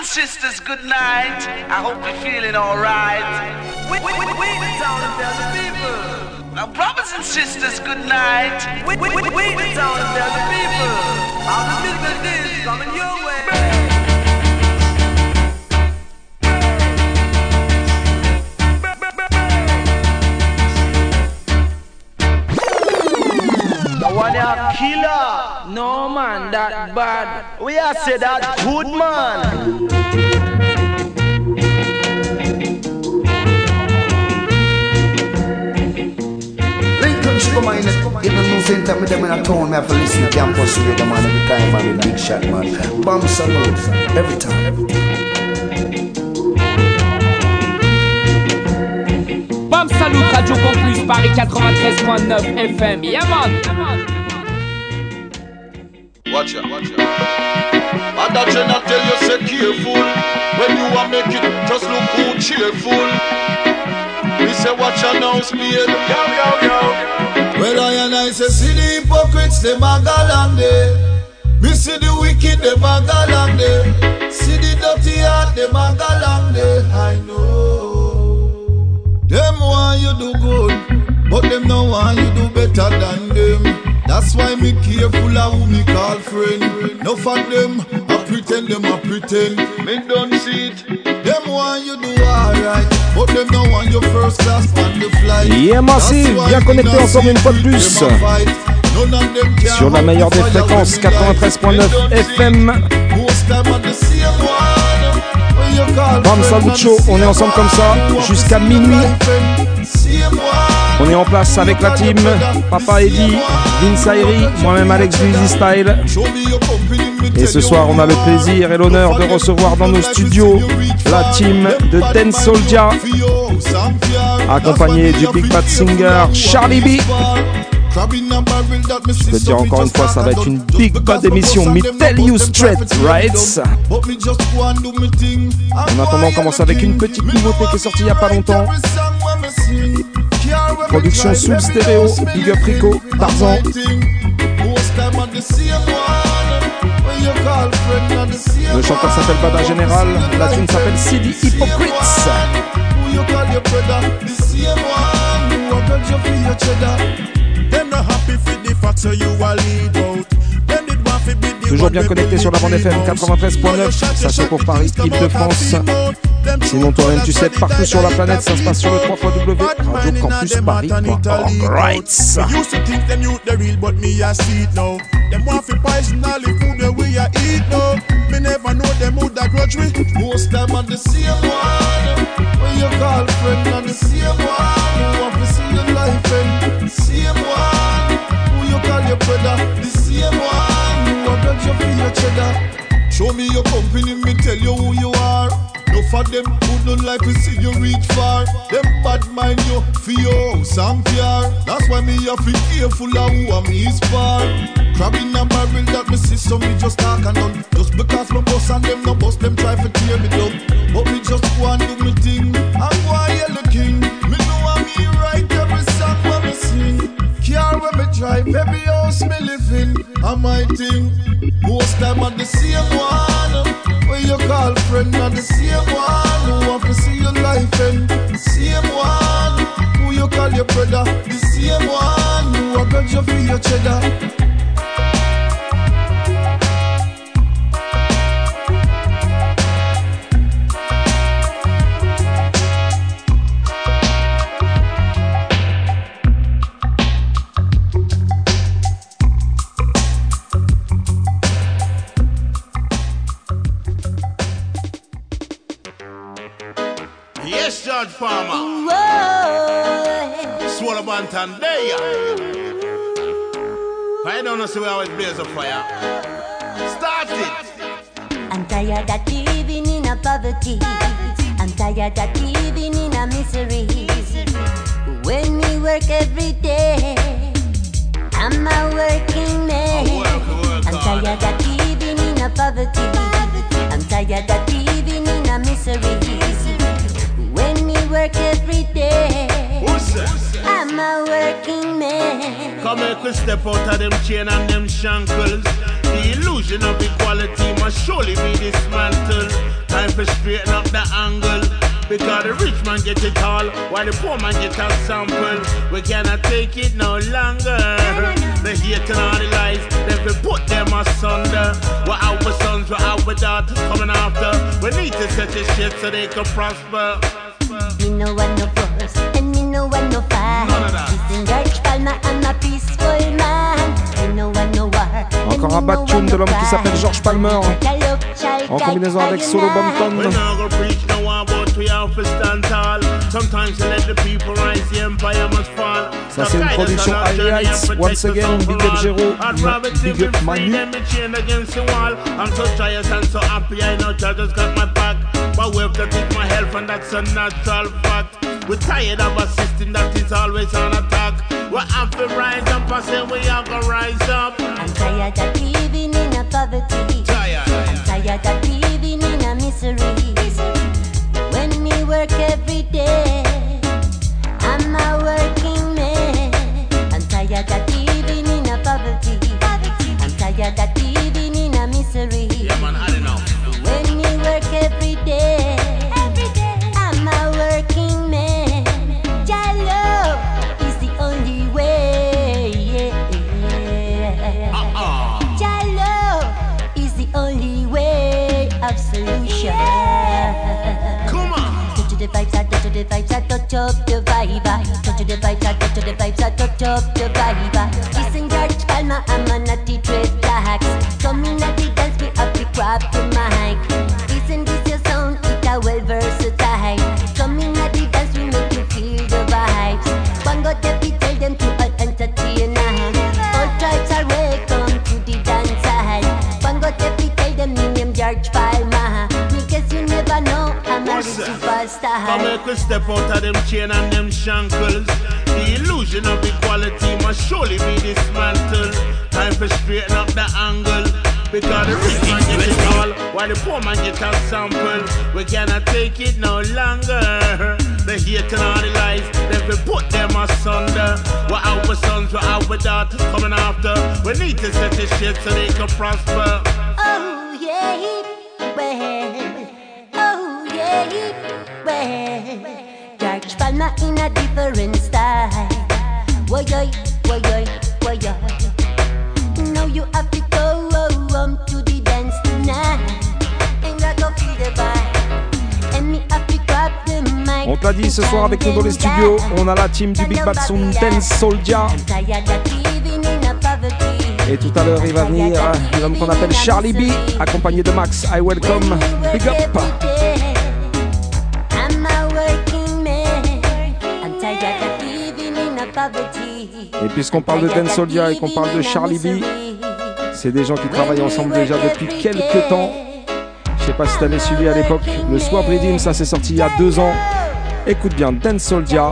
and sisters, good night. I hope you're feeling alright. We, we, we, we the town tell the people. Now, brothers and sisters, good night. We, we, we, we the town tell the people. How the business is coming your way. killer. No man, that bad. We are say that good man. Come on, in the news center, me them in a town, me have to listen to campus radio, man, every time, man, big shot, man. Bomb salute, every time. Bam Salut, Radio Campus, Paris 93.9 FM. Yeah, man. Watch out, watch out. And that Jenna tell you say careful. When you are make it, just look who cheerful. We say watch out now, speed. Yo, yo, yo. Well, I and I say, see the hypocrites, them a galande. Me see the wicked, them a galande. See the dirty heart, them a galande. I know. Them want you do good, but them no want you do better than them. That's why me careful of who me call friend. No for them, I pretend them I pretend. Me don't see it. Them want you do alright, but them no want you first class on the flight. Yeah, Massive, bien connecté encore une fois de plus. Sur la meilleure des fréquences, 93.9 FM. Bam Salut Show, on est ensemble comme ça jusqu'à minuit. On est en place avec la team Papa Eddy, Vince moi-même Alex Easy Style. Et ce soir, on a le plaisir et l'honneur de recevoir dans nos studios la team de Ten Soldier, accompagné du Big Bad Singer Charlie B. Je peux te dire encore une fois, ça va être une big bad émission. Me tell you straight, right? En attendant, on commence avec une petite nouveauté qui est sortie il n'y a pas longtemps. Production sous stéréo, Big Up Rico, Tarzan. Le chanteur s'appelle Bada Général, la tune s'appelle CD Hypocrites. Toujours bien connecté sur la bande FM 93.9, ça pour Paris, Île-de-France. Sinon toi-même tu sais, partout sur la planète, ça se passe sur le 3 radiocampusparis.org. Right. Them want fi poison all the food that we a eat no. Me never know them who that grudge we. Most time are the same one. When you call friend and the same one. Who want to see your life and same one. Who you call your brother? The same one. Who want grudge you for your cheddar? Show me your company, me tell you who you are. No for them don't like to see you reach far. Them bad mind you for your and car. That's why me have to careful of who am his far. Crab in a barrel that me see so me just talk and done. Just because my boss and them no boss them try to tear me down. But me just go and do me thing. I'm why and yellow king. Me know I'm me right Car when me drive, every house me in. And my thing, most time I'm the same one. When you call friend, I'm the same one. Who want to see your life and the same one. Who you call your brother, the same one. Who want to you for your cheddar. George. Swallow Bantan, there I don't know see we always blaze a fire. Start it. I'm tired of living in a poverty. I'm tired of living in a misery. When we work every day, I'm a working man. I'm tired of living in a poverty. I'm tired of living in a misery. Work every day, I'm a working man. Come make we step out of them chain and them shankles. The illusion of equality must surely be dismantled. Time for straighten up the angle. Because the rich man get it all, while the poor man get a sample. We cannot take it no longer. The hate and all the lies, they will put them asunder. What our sons, what our daughters coming after. We need to set this shit so they can prosper. Me no want no force, and me no want no fight. Listen, George Palmer, I'm a peaceful Encore un bad tune de l'homme qui s'appelle George Palmer. En combinaison avec Solo fall. Ça c'est une production Highlights. Once again, big up Jero, big up Manu. against the wall. I'm so joyous and so happy. I know judges got my back. But we have to take my health, and that's a natural fact. We're tired of a system that is always on attack. We have to rise up and say we have to rise up. I'm tired of living in a poverty. I'm tired of living in a misery. Up superstar. make we step out of them chain and them shankles. The illusion of equality must surely be dismantled. Time for straighten up the angle. Because the rich man get it all, while the poor man get a sample. We cannot take it no longer. The hate and all the lies, they will put them asunder. What our sons, what our daughters coming after. We need to set this shit so they can prosper. Oh yeah, well, oh yeah. In a different style. Why why yoy, why yoy. Now you have to go home to the dance tonight. And I go feel the vibe. And me have to grab the mic. On t'a dit ce soir avec nous dans les studios, on a la team du Big Bad Sound Dance Soldier. Et tout à l'heure, il va venir l'homme qu'on appelle Charlie B, accompagné de Max. I welcome. Big up. Et puisqu'on parle de Dance Soldier et qu'on parle de Charlie B, c'est des gens qui travaillent ensemble déjà depuis quelques temps. Je sais pas si t'avais suivi à l'époque. Le Swap Redeem, ça s'est sorti il y a deux ans. Écoute bien, Dance Soldier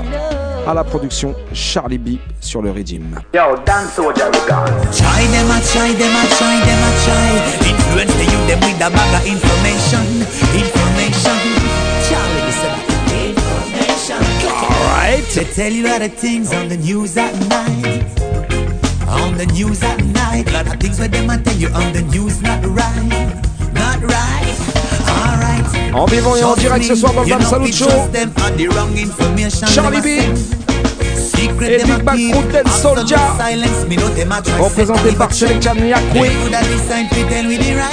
à la production Charlie B sur le Redeem. Yo, dance soldier, we gone. Try them a try them a try them a try. Influence the youth them with a bag of information. Information. Alright. They tell you a lot of things on the news at night. On the news at night. lot of things where them a tell you on the news not right. Not right. Alright. En vivant et en direct ce soir dans le Salut Show. Charlie B. Et Big Dance Soldier. Représenté par Selecta Nyakwe.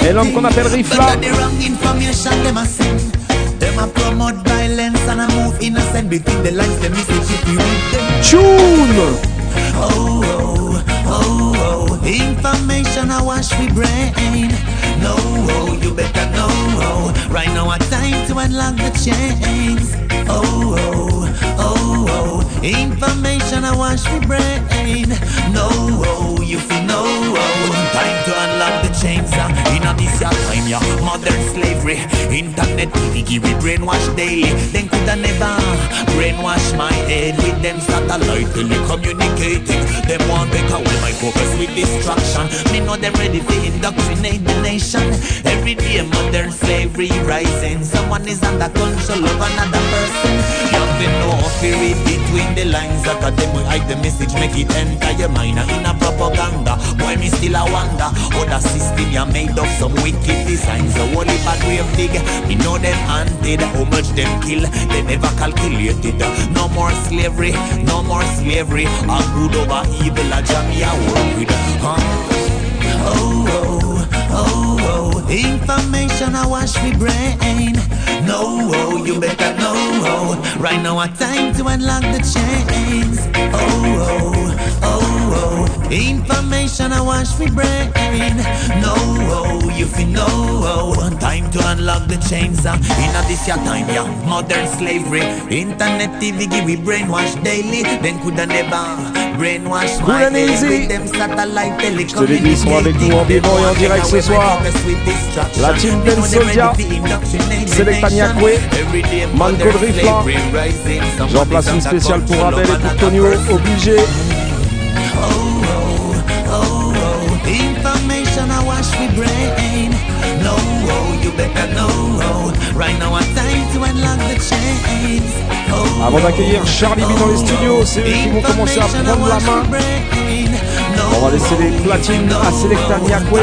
Et l'homme qu'on appelle Rifla. A promote violence and move innocent between the lines. Them is if you read them. Tune. Oh, oh, oh, oh. Information I wash we brain. No, oh, you better know. Oh. Right now, a time to unlock the chains. Oh, oh, oh, oh. Information I wash we brain. No, oh, you feel no. Oh. Time to unlock the chains. Uh. In a this your time, yeah. Modern slavery. Internet, TV, we brainwash daily. Then coulda never brainwash my head with them satellite telecommunicating. Them want take away my focus with distraction. Me know them ready to indoctrinate the nation. Every day modern slavery rising. Someone is under control of another person. To know read between the lines. That them will hide the message, make it enter your mind. In a propaganda, boy me still a wonder. How the system you made up some wicked designs. The only bad grave dig. Me know them hunted, how much them kill. They never calculated. No more slavery, no more slavery. A good over evil, a jammy I work with. Huh? Oh, oh, Information I wash my brain. No, oh, you better know. Oh. Right now, a time to unlock the chains. Oh, oh, oh, oh. Information I wash me brain. No, oh, you feel no. Oh. Time to unlock the chains. Uh. In a this your time, yeah. Modern slavery. Internet TV give we brainwash daily. Then coulda never. Brainwash Cool and easy. with them satellite Je te l'ai dit, ils sont avec nous en vivant et en direct ce soir. La team Ben Soldia, Selecta Nyakwe, Manco de Rifla. J'en place une spéciale pour Abel et pour Tonio, obligé. Information I wash me brain. No, oh, you better know. Oh. Right now, a time to unlock the chains. Oh, Avant d'accueillir Charlie B dans les studios, c'est eux qui vont commencer à prendre la main. On va laisser les platines à Selecta Nyakwe.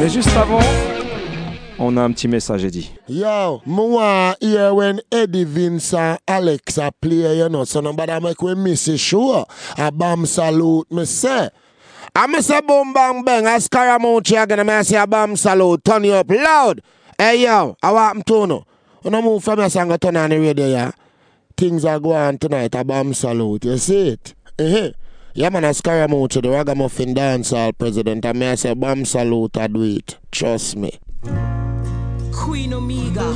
Mais juste avant, on a un petit message, Eddie. Yo, hear when Eddie Vince and Alexa play, you know, so nobody make we miss it, sure. A bomb salute, me say. I miss a boom bang bang, a Scaramucci again, I say a bomb salute, turn you up loud. Hey yo, I want to know. You know, move from your song, turn on the radio, yeah. Things are going on tonight, a bomb salute, you see it? Uh-huh. Yeah, man, a Scaramucci, the ragamuffin dancehall president, I say bomb salute, I do it. Trust me.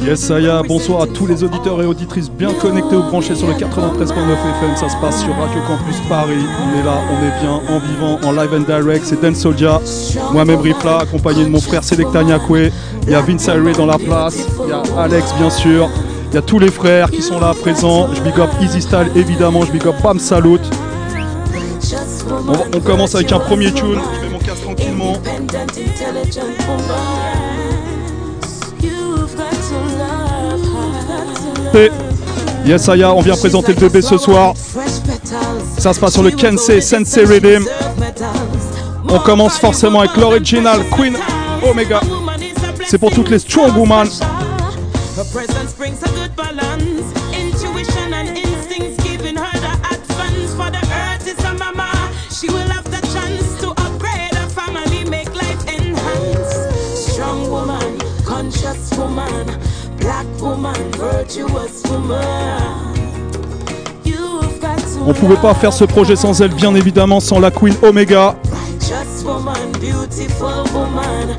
Yes, Saya, bonsoir à tous les auditeurs et auditrices bien connectés ou branchés sur le 93.9 FM. Ça se passe sur Radio Campus Paris. On est là, on est bien, en vivant, en live and direct. C'est Dan Soldia, moi-même Rifla, accompagné de mon frère Selecta Nyakwe. Il y a Vince Ayre dans la place, il y a Alex, bien sûr. Il y a tous les frères qui sont là présents. Je big up Easy Style, évidemment. Je big up Bam Salut. On commence avec un premier tune. Je mets mon casque tranquillement. Yes, Saya, on vient présenter le bébé ce soir. Ça se passe sur le Kensei Sensei Rhythm. On commence forcément avec l'original Queen Omega. C'est pour toutes les strong women. On pouvait pas faire ce projet sans elle, bien évidemment, sans la Queen Omega.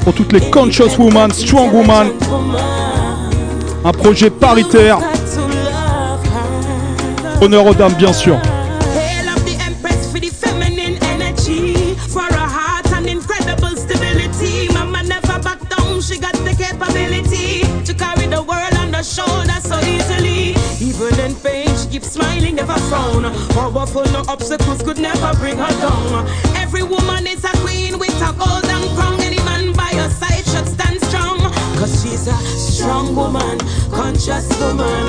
Pour toutes les conscious women, strong women. Un projet paritaire. Honneur aux dames, bien sûr. In pain, she keeps smiling, never frown. Powerful, no obstacles could never bring her down. Every woman is a queen with a golden crown. Any man by her side should stand strong. Cause she's a strong woman, conscious woman,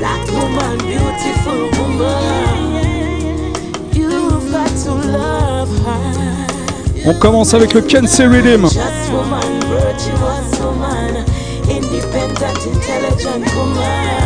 black woman, beautiful woman. You've got to love her. On commence avec le Kensei Rhythm. Independent, intelligent woman.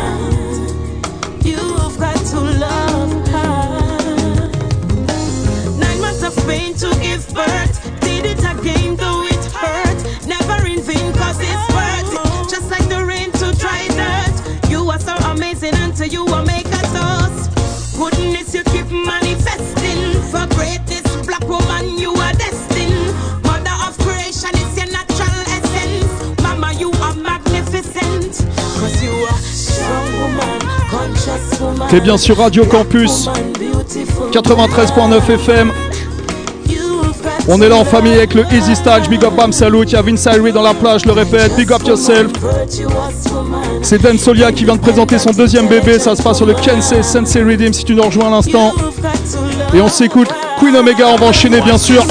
Pain to give birth. Did it again, though it hurt. Never in vain, cause it's worth it. Just like the rain to dry dirt. You are so amazing until you are make a toast. Goodness you keep manifesting. For greatness, black woman, you are destined. Mother of creation, it's your natural essence. Mama, you are magnificent. Cause you are strong woman, conscious woman. T'es bien sur Radio Campus 93.9 FM. On est là en famille avec le Easy Style, Big Up Bam Salut, il y a Vince dans la plage, je le répète, Big Up Yourself. C'est Dan Solia qui vient de présenter son deuxième bébé, ça se passe sur le Kensei Sensei Rhythm si tu nous rejoins à l'instant. Et on s'écoute Queen Omega, on va enchaîner bien sûr.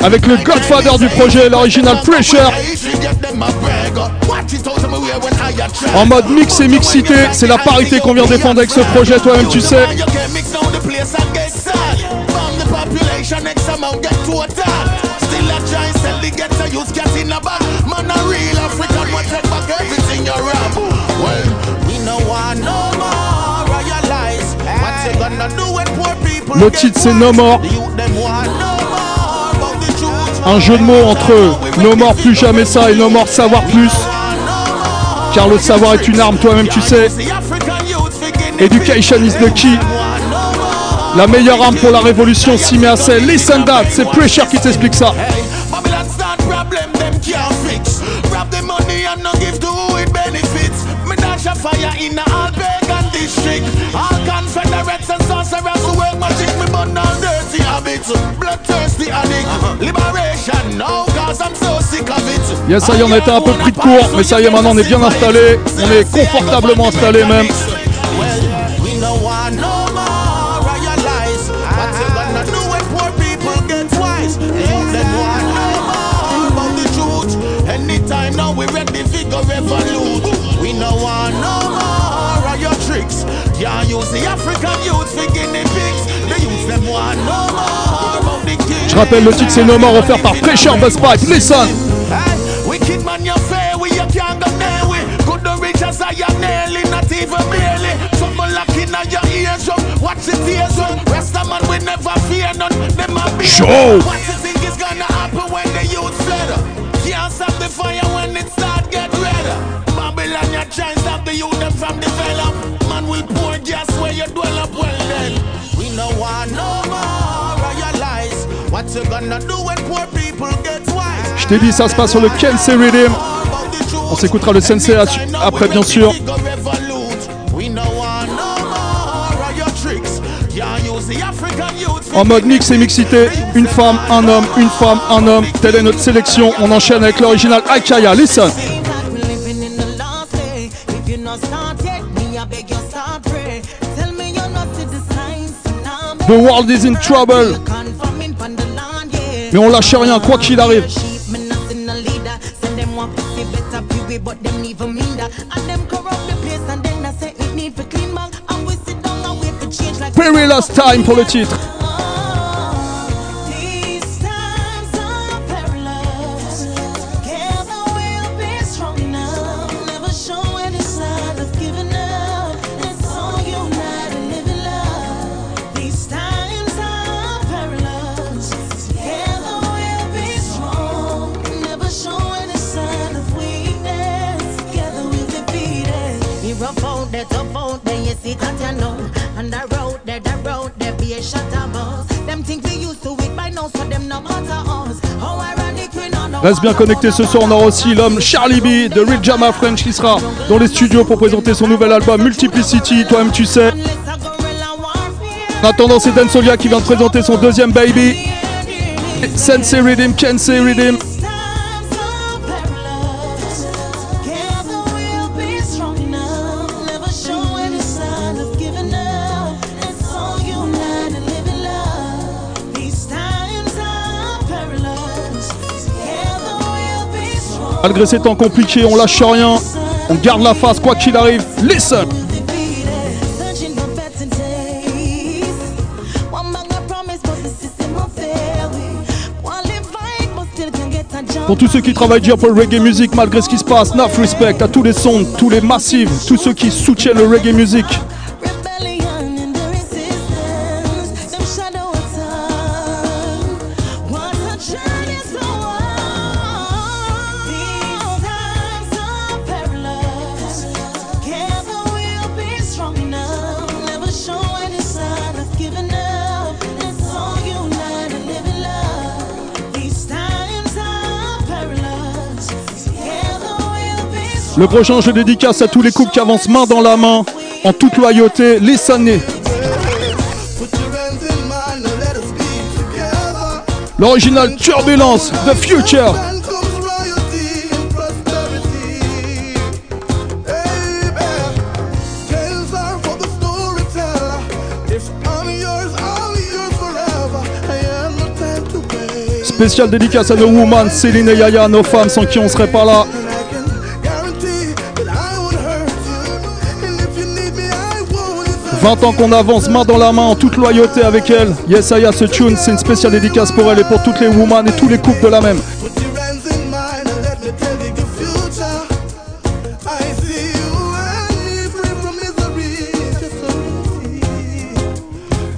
Avec le Godfather du projet, l'original Pressure. En mode mix et mixité, c'est la parité qu'on vient défendre avec ce projet, toi-même tu sais. Le titre c'est No More. Un jeu de mots entre No More plus jamais ça et No More savoir plus. Car le savoir est une arme, toi-même tu sais. Education is the key. La meilleure arme pour la révolution met à celle. Listen that, c'est Pressure qui t'explique ça. Habits. Bloodthirsty addict. Liberation now cause I'm so sick of it. Yes, ça y est, on a été un peu pris de court, mais ça y est, maintenant on est bien installé. On est confortablement installé même. It start get red. Babylon, you try and stop the youth them from develop. Man will pour gas where you dwell up well then. We no want no Je t'ai dit, ça se passe sur le Kensei Rhythm. On s'écoutera le Sensei après, bien sûr. En mode mix et mixité, une femme, un homme, une femme, un homme. Telle est notre sélection. On enchaîne avec l'original Akaya. Listen. The world is in trouble. Mais on lâche rien, quoi qu'il arrive. Sheep, me not in a leader. Reste bien connecté ce soir, on aura aussi l'homme Charlie B de Real Jama French qui sera dans les studios pour présenter son nouvel album Multiplicity, toi-même tu sais. En attendant, c'est Dan Solia qui vient de présenter son deuxième baby. Sensei Rhythm, Kensei Rhythm. Malgré ces temps compliqués, on lâche rien. On garde la face quoi qu'il arrive. Listen! Pour tous ceux qui travaillent dur pour le reggae music malgré ce qui se passe, enough respect à tous les sons, tous les massifs, tous ceux qui soutiennent le reggae music. Le prochain jeu dédicace à tous les couples qui avancent main dans la main, en toute loyauté, les années. L'original Turbulence, The Future. Spécial dédicace à nos women, Céline et Yaya, nos femmes sans qui on serait pas là. 20 ans qu'on avance main dans la main en toute loyauté avec elle. Yes, Aya, ce tune, c'est une spéciale dédicace pour elle et pour toutes les women et tous les couples de la même.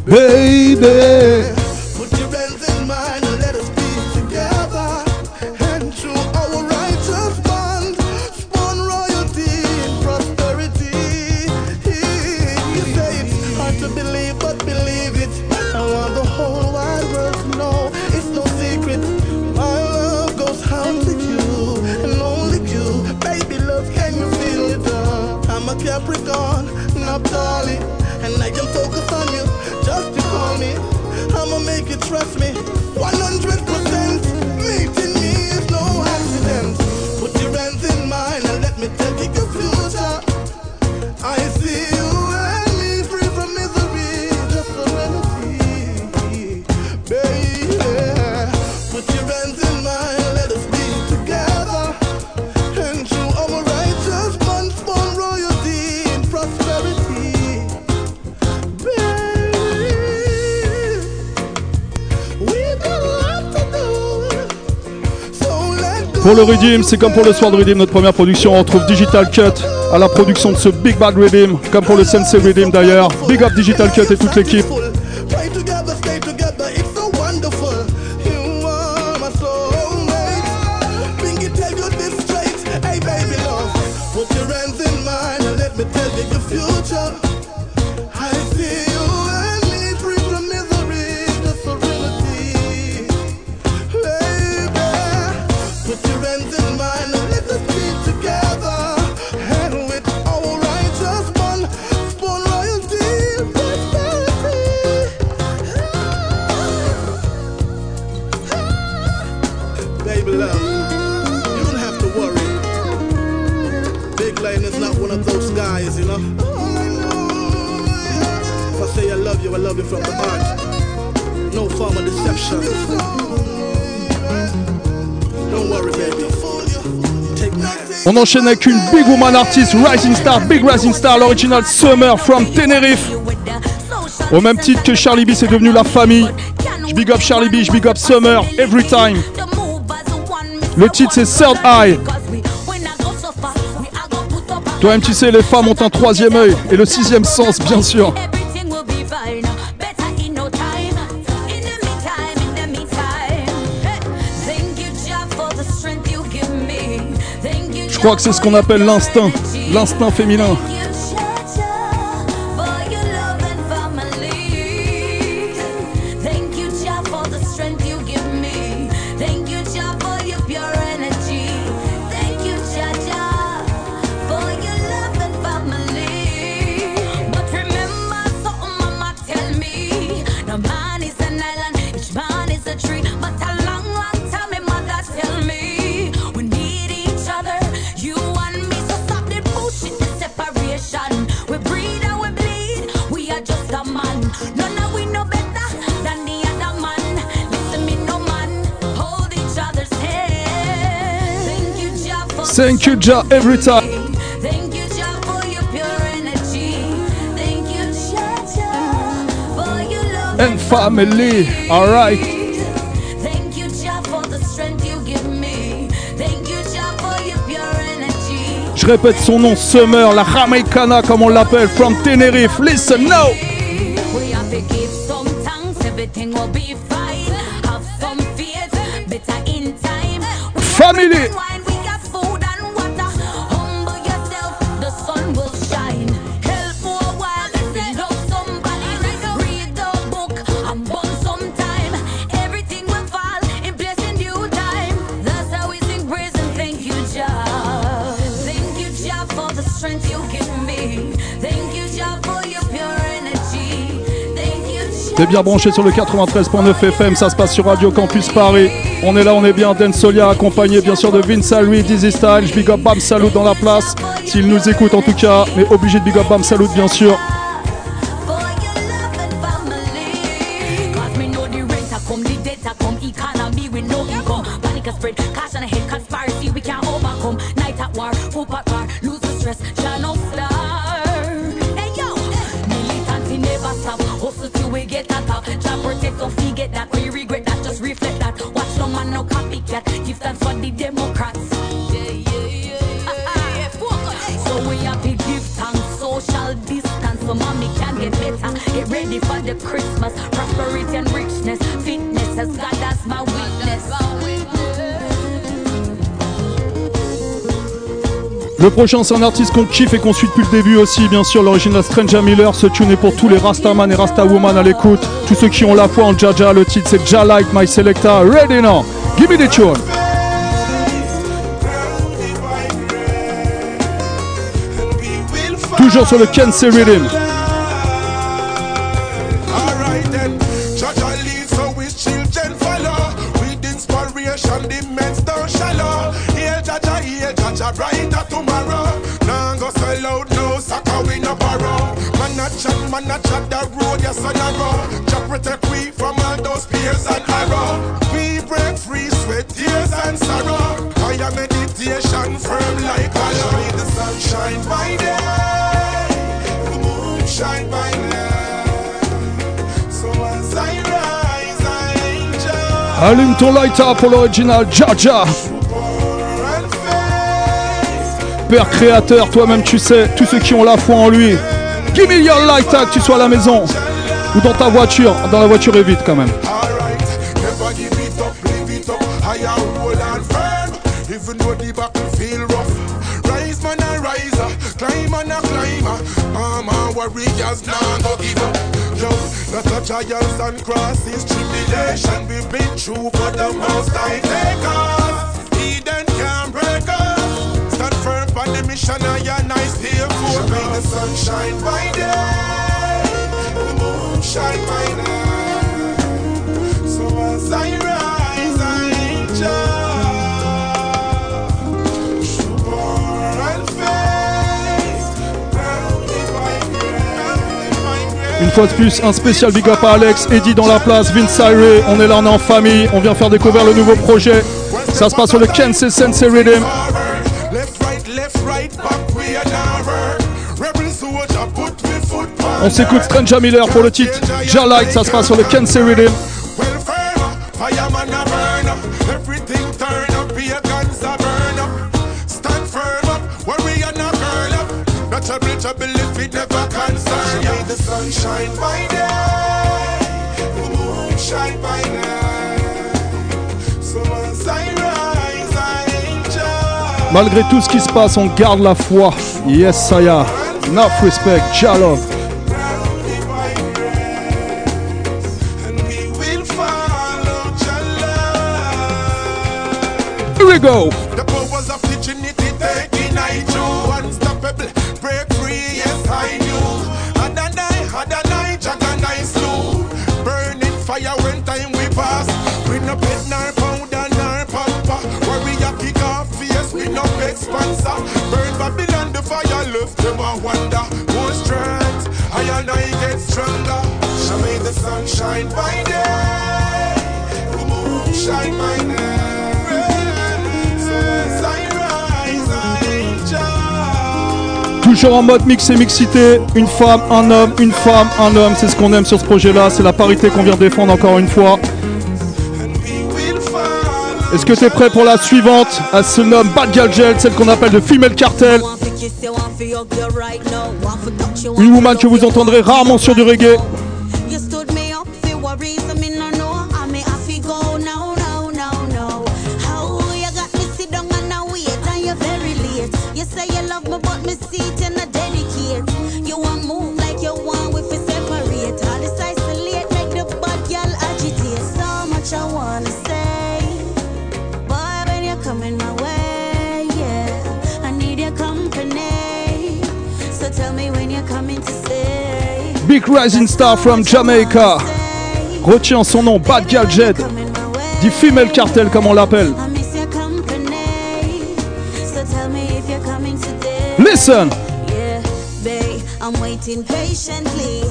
Baby. Pour le Redeem, c'est comme pour le Soir de Redeem, notre première production, on retrouve Digital Cut à la production de ce Big Bag Redeem, comme pour le Sensei Redeem d'ailleurs. Big up Digital Cut et toute l'équipe. enchaîne avec une Big Woman Artist, Rising Star, Big Rising Star, l'original Summer from Tenerife. Au même titre que Charlie B, c'est devenu la famille. Je big up Charlie B, je big up Summer, every time. Le titre c'est Third Eye. Toi MTC, les femmes ont un troisième œil et le sixième sens, bien sûr. Je crois que c'est ce qu'on appelle l'instinct, l'instinct féminin. Jah every time. and family. All right. Thank you, Jah, for the strength you give me. Thank you, Jah, for your pure energy. Je répète son nom, Summer, la Jamaicana comme on l'appelle, from Tenerife. Listen now. We have to give some thanks, everything will be fine. Have some faith, better in time. Family. T'es bien branché sur le 93.9 FM, ça se passe sur Radio Campus Paris. On est là, on est bien, Dan Solia accompagné bien sûr de Vince Louis, Dizzy Style, Big Up Bam Salut dans la place. S'il nous écoute en tout cas, mais obligé de Big Up Bam Salut bien sûr. Le prochain, c'est un artiste qu'on kiffe et qu'on suit depuis le début aussi, bien sûr, l'origine de Stranger Miller. Ce tune est pour tous les Rastaman et Rastawoman à l'écoute. Tous ceux qui ont la foi en Jaja, le titre c'est Ja Like My Selecta. Ready now, give me the tune. Toujours sur le Can Rhythm. Allume ton lighter pour l'original Jaja. Père créateur, toi-même tu sais, tous ceux qui ont la foi en lui. Give me your lighter, que tu sois à la maison ou dans ta voiture. Dans la voiture est vite quand même. Trials and crosses, tribulation we've been through for the most I take us. Eden can't break us. Stand firm for the mission and your nice here for me. The sun shine by day, the moon shine by night. So as I Une fois de plus, un spécial big up à Alex, Eddie dans la place, Vince Irie, on est là, on est en famille, on vient faire découvrir le nouveau projet. Ça se passe sur le Kansas Sensei Rhythm. On s'écoute Stranger Miller pour le titre Ja Light, ça se passe sur le Kansas Rhythm. Sun shine by day, the by night. So as I rise, I enjoy. Malgré tout ce qui se passe, on garde la foi. Yes, Saya. Enough respect, Ja love. Here we go. Toujours en mode mix et mixité. Une femme, un homme, une femme, un homme. C'est ce qu'on aime sur ce projet-là. C'est la parité qu'on vient défendre encore une fois. Est-ce que tu es prêt pour la suivante? Elle se nomme Bad Girl Gel, celle qu'on appelle le Female Cartel. Une woman que vous entendrez rarement sur du reggae. Big Rising Star from Jamaica. Retiens son nom, Bad Girl Jed. Du Female Cartel comme on l'appelle. I. Listen. I'm waiting patiently.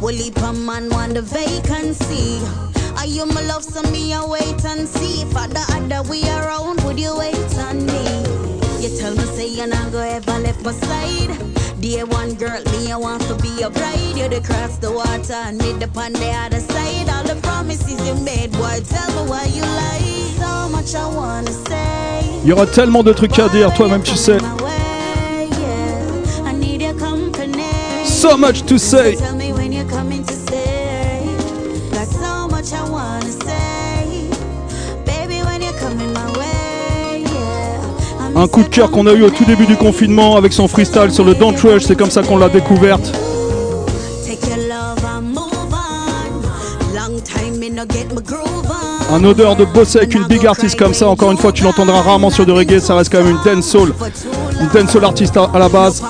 Will a man want the vacancy? Are you my love, so me I wait and see. If the other way around, would you wait on me? You tell me say you're not gonna ever left my side. Dear one girl, me I want to be your bride. You'd cross the water and meet up on the other side. All the promises you made, boy, tell me why you lie. So much I wanna say. Il y aura tellement de trucs à dire, toi-même tu sais. So much to say. Un coup de cœur qu'on a eu au tout début du confinement avec son freestyle sur le Don't Rush, c'est comme ça qu'on l'a découverte. Un odeur de bosser avec une big artiste comme ça, encore une fois, tu l'entendras rarement sur du reggae, ça reste quand même une dance soul. Une dance soul artiste à, la base.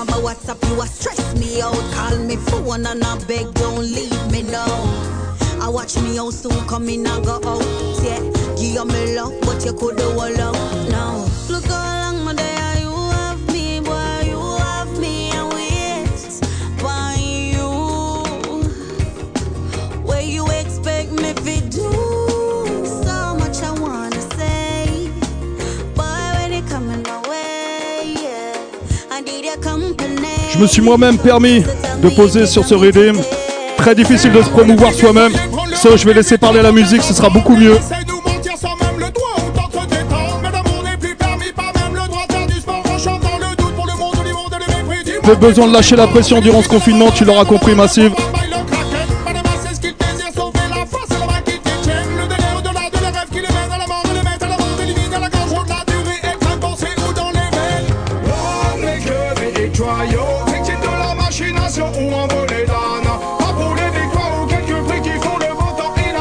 me suis moi-même permis de poser sur ce redeem. Très difficile de se promouvoir soi-même. So, je vais laisser parler la musique, ce sera beaucoup mieux. J'ai besoin de lâcher la pression durant ce confinement, tu l'auras compris, Massive.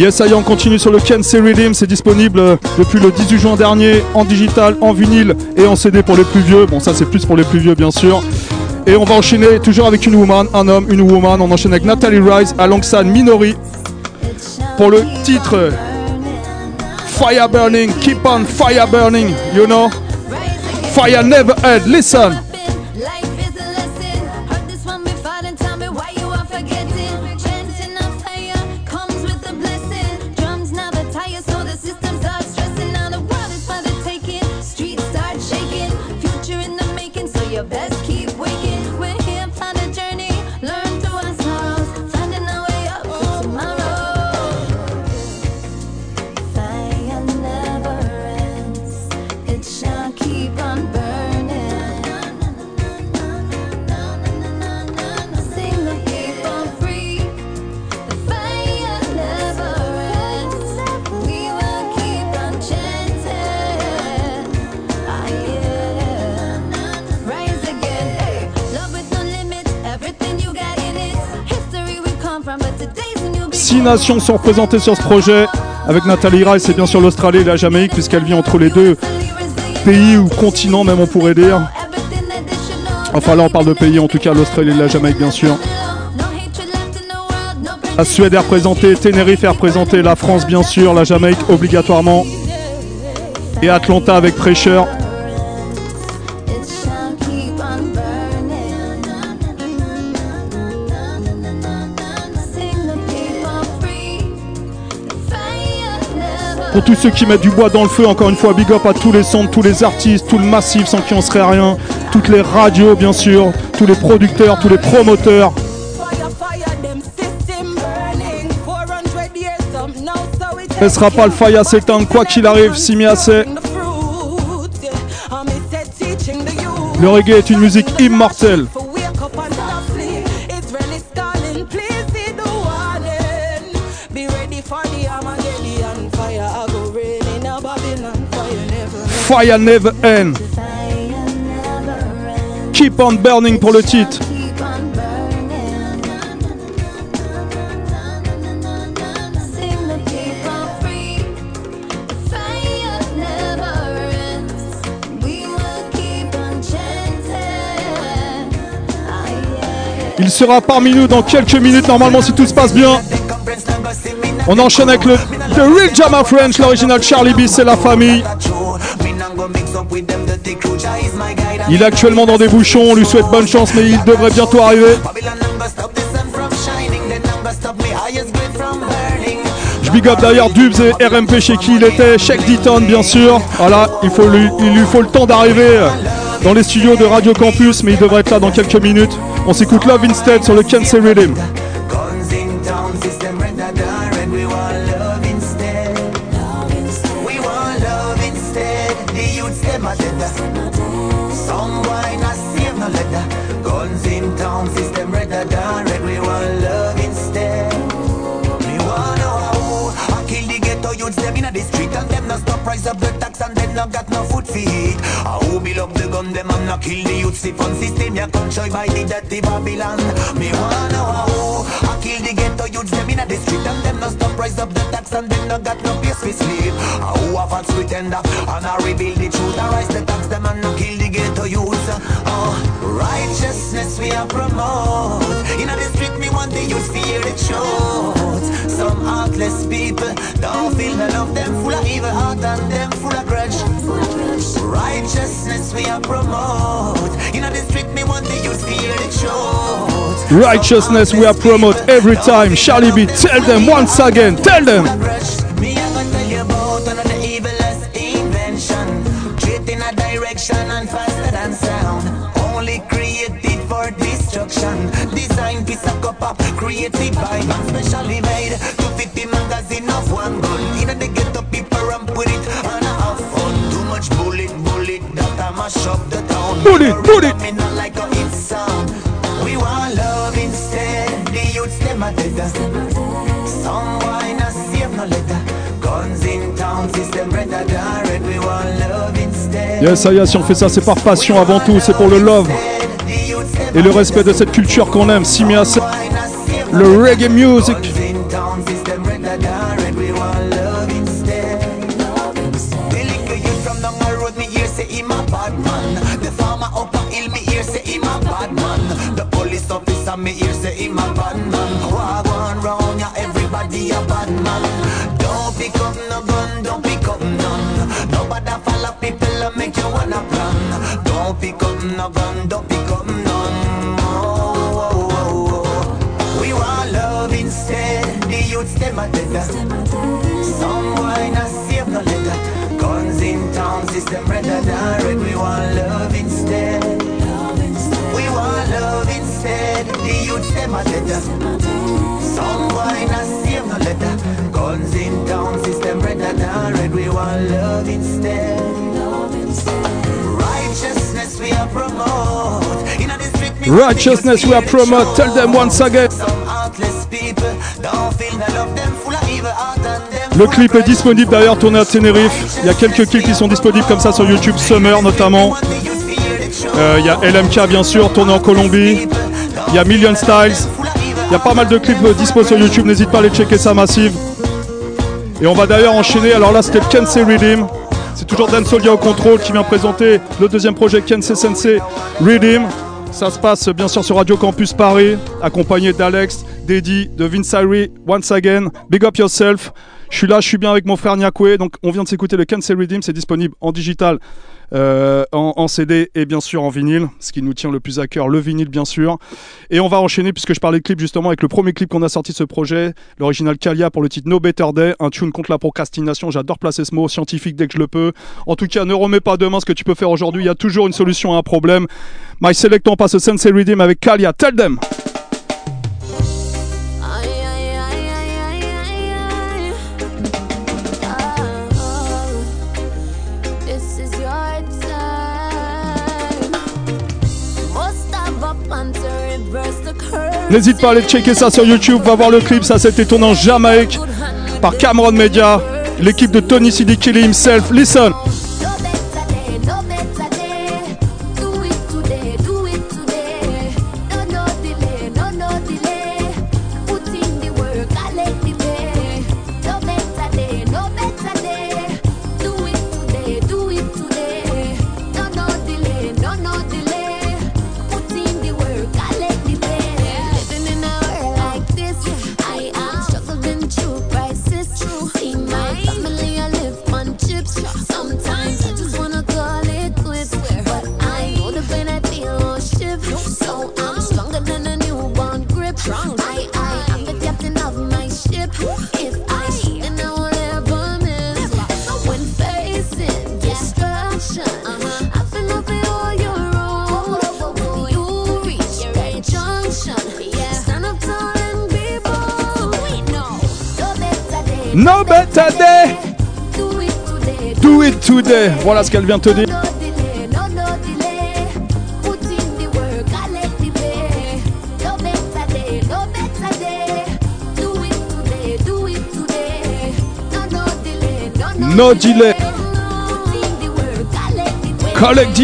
Yes, ça y est, on continue sur le Kensei Rhythm. C'est disponible euh, depuis le 18 juin dernier en digital, en vinyle et en CD pour les plus vieux. Bon, ça, c'est plus pour les plus vieux, bien sûr. Et on va enchaîner toujours avec une woman, un homme, une woman. On enchaîne avec Natalie Rice alongside Minori pour le titre Fire Burning. Keep on fire burning, you know. Fire never end. Listen. Nations sont représentées sur ce projet. Avec Nathalie Rice, c'est bien sûr l'Australie et la Jamaïque, puisqu'elle vit entre les deux pays ou continents, même on pourrait dire. Enfin là, on parle de pays, en tout cas l'Australie et la Jamaïque, bien sûr. La Suède est représentée, Tenerife est représentée, la France, bien sûr, la Jamaïque, obligatoirement. Et Atlanta avec Pressure. Pour tous ceux qui mettent du bois dans le feu, encore une fois, big up à tous les sons, tous les artistes, tout le massif sans qui on serait rien, toutes les radios bien sûr, tous les producteurs, tous les promoteurs. Ne sera pas le faille à s'éteindre, quoi qu'il arrive, Simi assez. Le reggae est une musique immortelle. Fire never end. Keep on burning pour le titre. Il sera parmi nous dans quelques minutes, normalement, si tout se passe bien. On enchaîne avec le The Real Jama French, l'original Charlie B, c'est la famille. Il est actuellement dans des bouchons, on lui souhaite bonne chance, mais il devrait bientôt arriver. Je big up d'ailleurs Dubs et RMP chez qui il était, Check Deaton bien sûr. Voilà, il, lui, il lui faut le temps d'arriver dans les studios de Radio Campus, mais il devrait être là dans quelques minutes. On s'écoute Love Instead sur le Cancer Rhythm. Up the tax and then not got no food eat. I who be love not kill the youth. See fun system, ya control by the dirty Babylon. Me wanna how I kill the ghetto youths, them inna the street and them not stop rise up the tax and them not got no place for sleep. I who a false pretender and I reveal the truth. I rise the tax, them and not kill the ghetto youths. Oh, righteousness we are promote. Inna the street, me want the youth fear the truth. Some heartless people don't feel the love, them full of evil heart and them full of grudge. Righteousness we are promote. You know the street me want the youth fear the truth. Righteousness we are promote every time. Charlie B, tell them once again, tell them. Me I gonna tell you about another evilest invention. Straight in a direction and faster than sound. Only created for destruction. Design piece of cup up, created by man, specially made to fit the magazine of one gun. The town. Bullet, bullet. Me not like how it sound. We want love instead. The youths them a dead. Some wine a save no letter. Guns in town, system redder than red. We want love instead. Yes, ça y est, si on fait ça, c'est par passion avant tout, c'est pour le love et le respect de cette culture qu'on aime. Simia, c'est le reggae music. A dead Some boy not save no letter Guns in town, system redder than red We want love instead We want love instead The youths them a dead Some boy not save no letter Guns in town, system redder than red We want love instead Righteousness we are promote Inna the street me Righteousness we are promote. Tell them once again. Le clip est disponible d'ailleurs, tourné à Tenerife. Il y a quelques clips qui sont disponibles comme ça sur YouTube, Summer notamment. Euh, Il y a LMK bien sûr, tourné en Colombie. Il y a Million Styles. Il y a pas mal de clips dispo sur YouTube, n'hésite pas à les checker ça massive. Et on va d'ailleurs enchaîner, alors là c'était Kensei Redeem. C'est toujours Dan Solia au contrôle qui vient présenter le deuxième projet Kensei Sensei Redeem. Ça se passe bien sûr sur Radio Campus Paris, accompagné d'Alex, d'Eddie, de Vince Irie, once again. Big up yourself. Je suis là, je suis bien avec mon frère Nyakwe. Donc on vient de s'écouter le Cancel Redeem, c'est disponible en digital, euh, en, en CD et bien sûr en vinyle, ce qui nous tient le plus à cœur, le vinyle bien sûr. Et on va enchaîner puisque je parlais de clip justement avec le premier clip qu'on a sorti de ce projet, l'original Kalia pour le titre No Better Day, un tune contre la procrastination. J'adore placer ce mot scientifique dès que je le peux. En tout cas, ne remets pas demain ce que tu peux faire aujourd'hui. Il y a toujours une solution à un problème. My Select, on passe au Sensei Redeem avec Kalia. Tell them. N'hésite pas à aller checker ça sur YouTube, va voir le clip, ça c'était tourné en Jamaïque par Cameron Media, l'équipe de Tony Kelly himself. Listen. Voilà ce qu'elle vient te dire. No delay, collect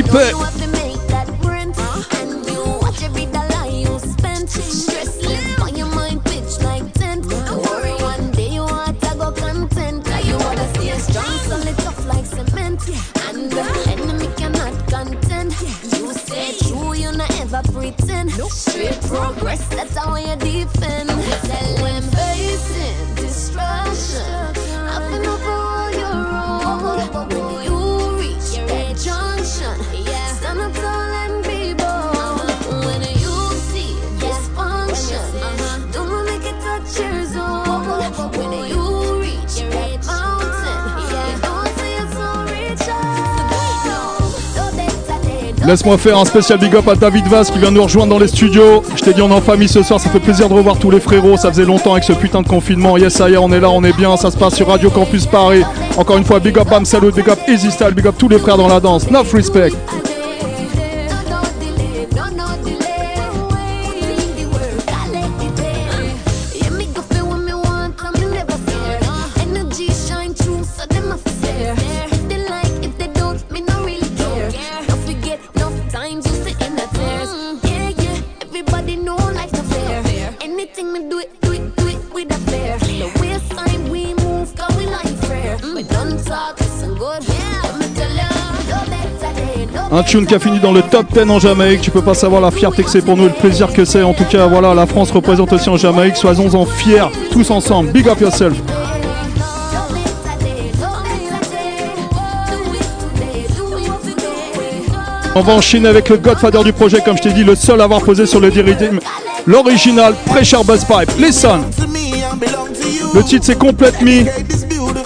Laisse-moi faire un spécial big up à David Vaz qui vient nous rejoindre dans les studios. Je t'ai dit on est en famille ce soir, ça fait plaisir de revoir tous les frérots. Ça faisait longtemps avec ce putain de confinement. Yes, est, on est là, on est bien. Ça se passe sur Radio Campus Paris. Encore une fois, big up Bam Salut, big up Easy Style, big up tous les frères dans la danse. Enough respect. Un tune qui a fini dans le top 10 en Jamaïque. Tu peux pas savoir la fierté que c'est pour nous et le plaisir que c'est. En tout cas, voilà, la France représente aussi en Jamaïque. Soyons-en fiers, tous ensemble. Big up yourself. On va enchaîner avec le Godfather du projet, comme je t'ai dit, le seul à avoir posé sur le D-Rhythm, l'original Pressure Buzz Pipe. Listen! Le titre c'est Complete Me.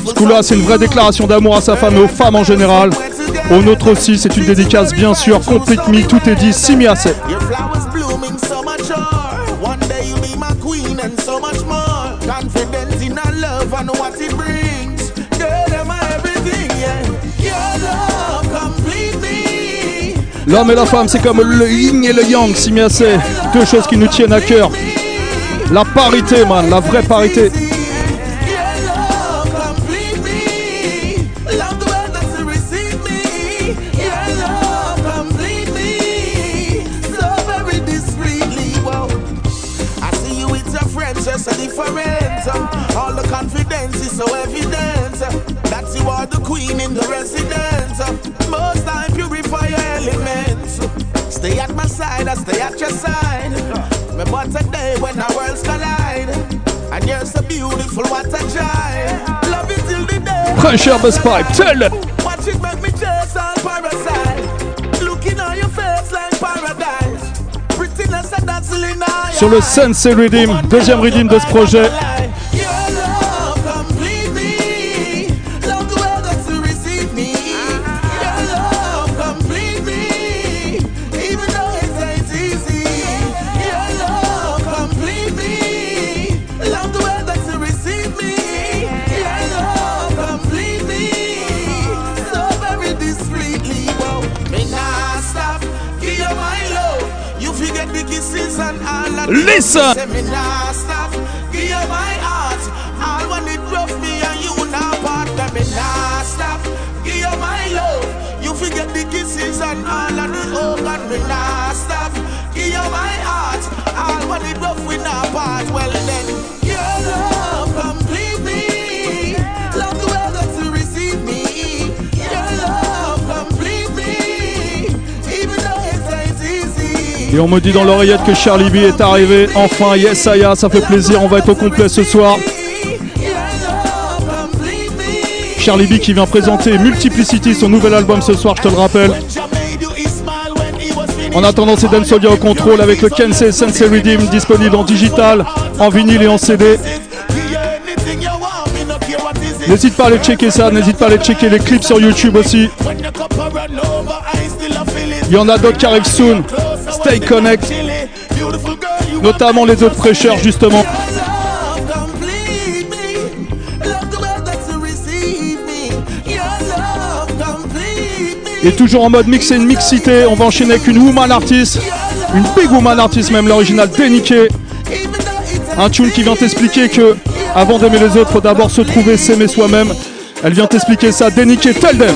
Ce coup-là, c'est une vraie déclaration d'amour à sa femme et aux femmes en général. Au nôtre aussi, c'est une dédicace, bien sûr. Complete Me, tout est dit. Complete me. L'homme et la femme, c'est comme le yin et le yang, si me I say. Deux choses qui nous tiennent à cœur. La parité, man, la vraie parité. Pressure Bass Pipe, tell them. Watch it make me chase all parasite. Looking on your face like paradise. Prettiness and dancing in eye. Sur le Redeem, deuxième redeem de ce projet. Of Et on me dit dans l'oreillette que Charlie B est arrivé. Enfin, yes, Aya, ça fait plaisir. On va être au complet ce soir. Charlie B qui vient présenter Multiplicity, son nouvel album ce soir, je te le rappelle. En attendant, c'est Dan Sodia au contrôle avec le Kensei Sensei Redeem disponible en digital, en vinyle et en CD. N'hésite pas à aller checker ça, n'hésite pas à aller checker les clips sur YouTube aussi. Il y en a d'autres qui arrivent soon. Stay connect. Notamment les autres fraîcheurs justement. Et toujours en mode mix and mixité, on va enchaîner avec une woman artist, une big woman artist même, l'original déniqué. Un tune qui vient t'expliquer que avant d'aimer les autres, faut d'abord se trouver, s'aimer soi-même. Elle vient t'expliquer ça, déniqué, tell them.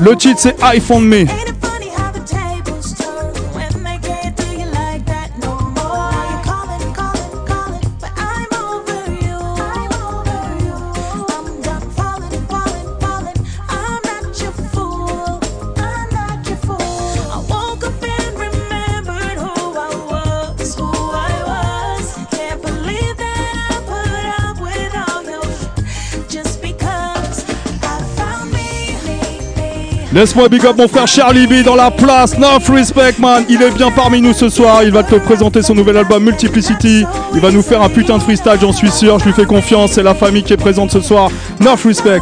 Le titre c'est I Found Me. Laisse-moi big up mon frère Charlie B dans la place. North Respect, man. Il est bien parmi nous ce soir. Il va te présenter son nouvel album Multiplicity. Il va nous faire un putain de freestyle, j'en suis sûr. Je lui fais confiance. C'est la famille qui est présente ce soir. North Respect.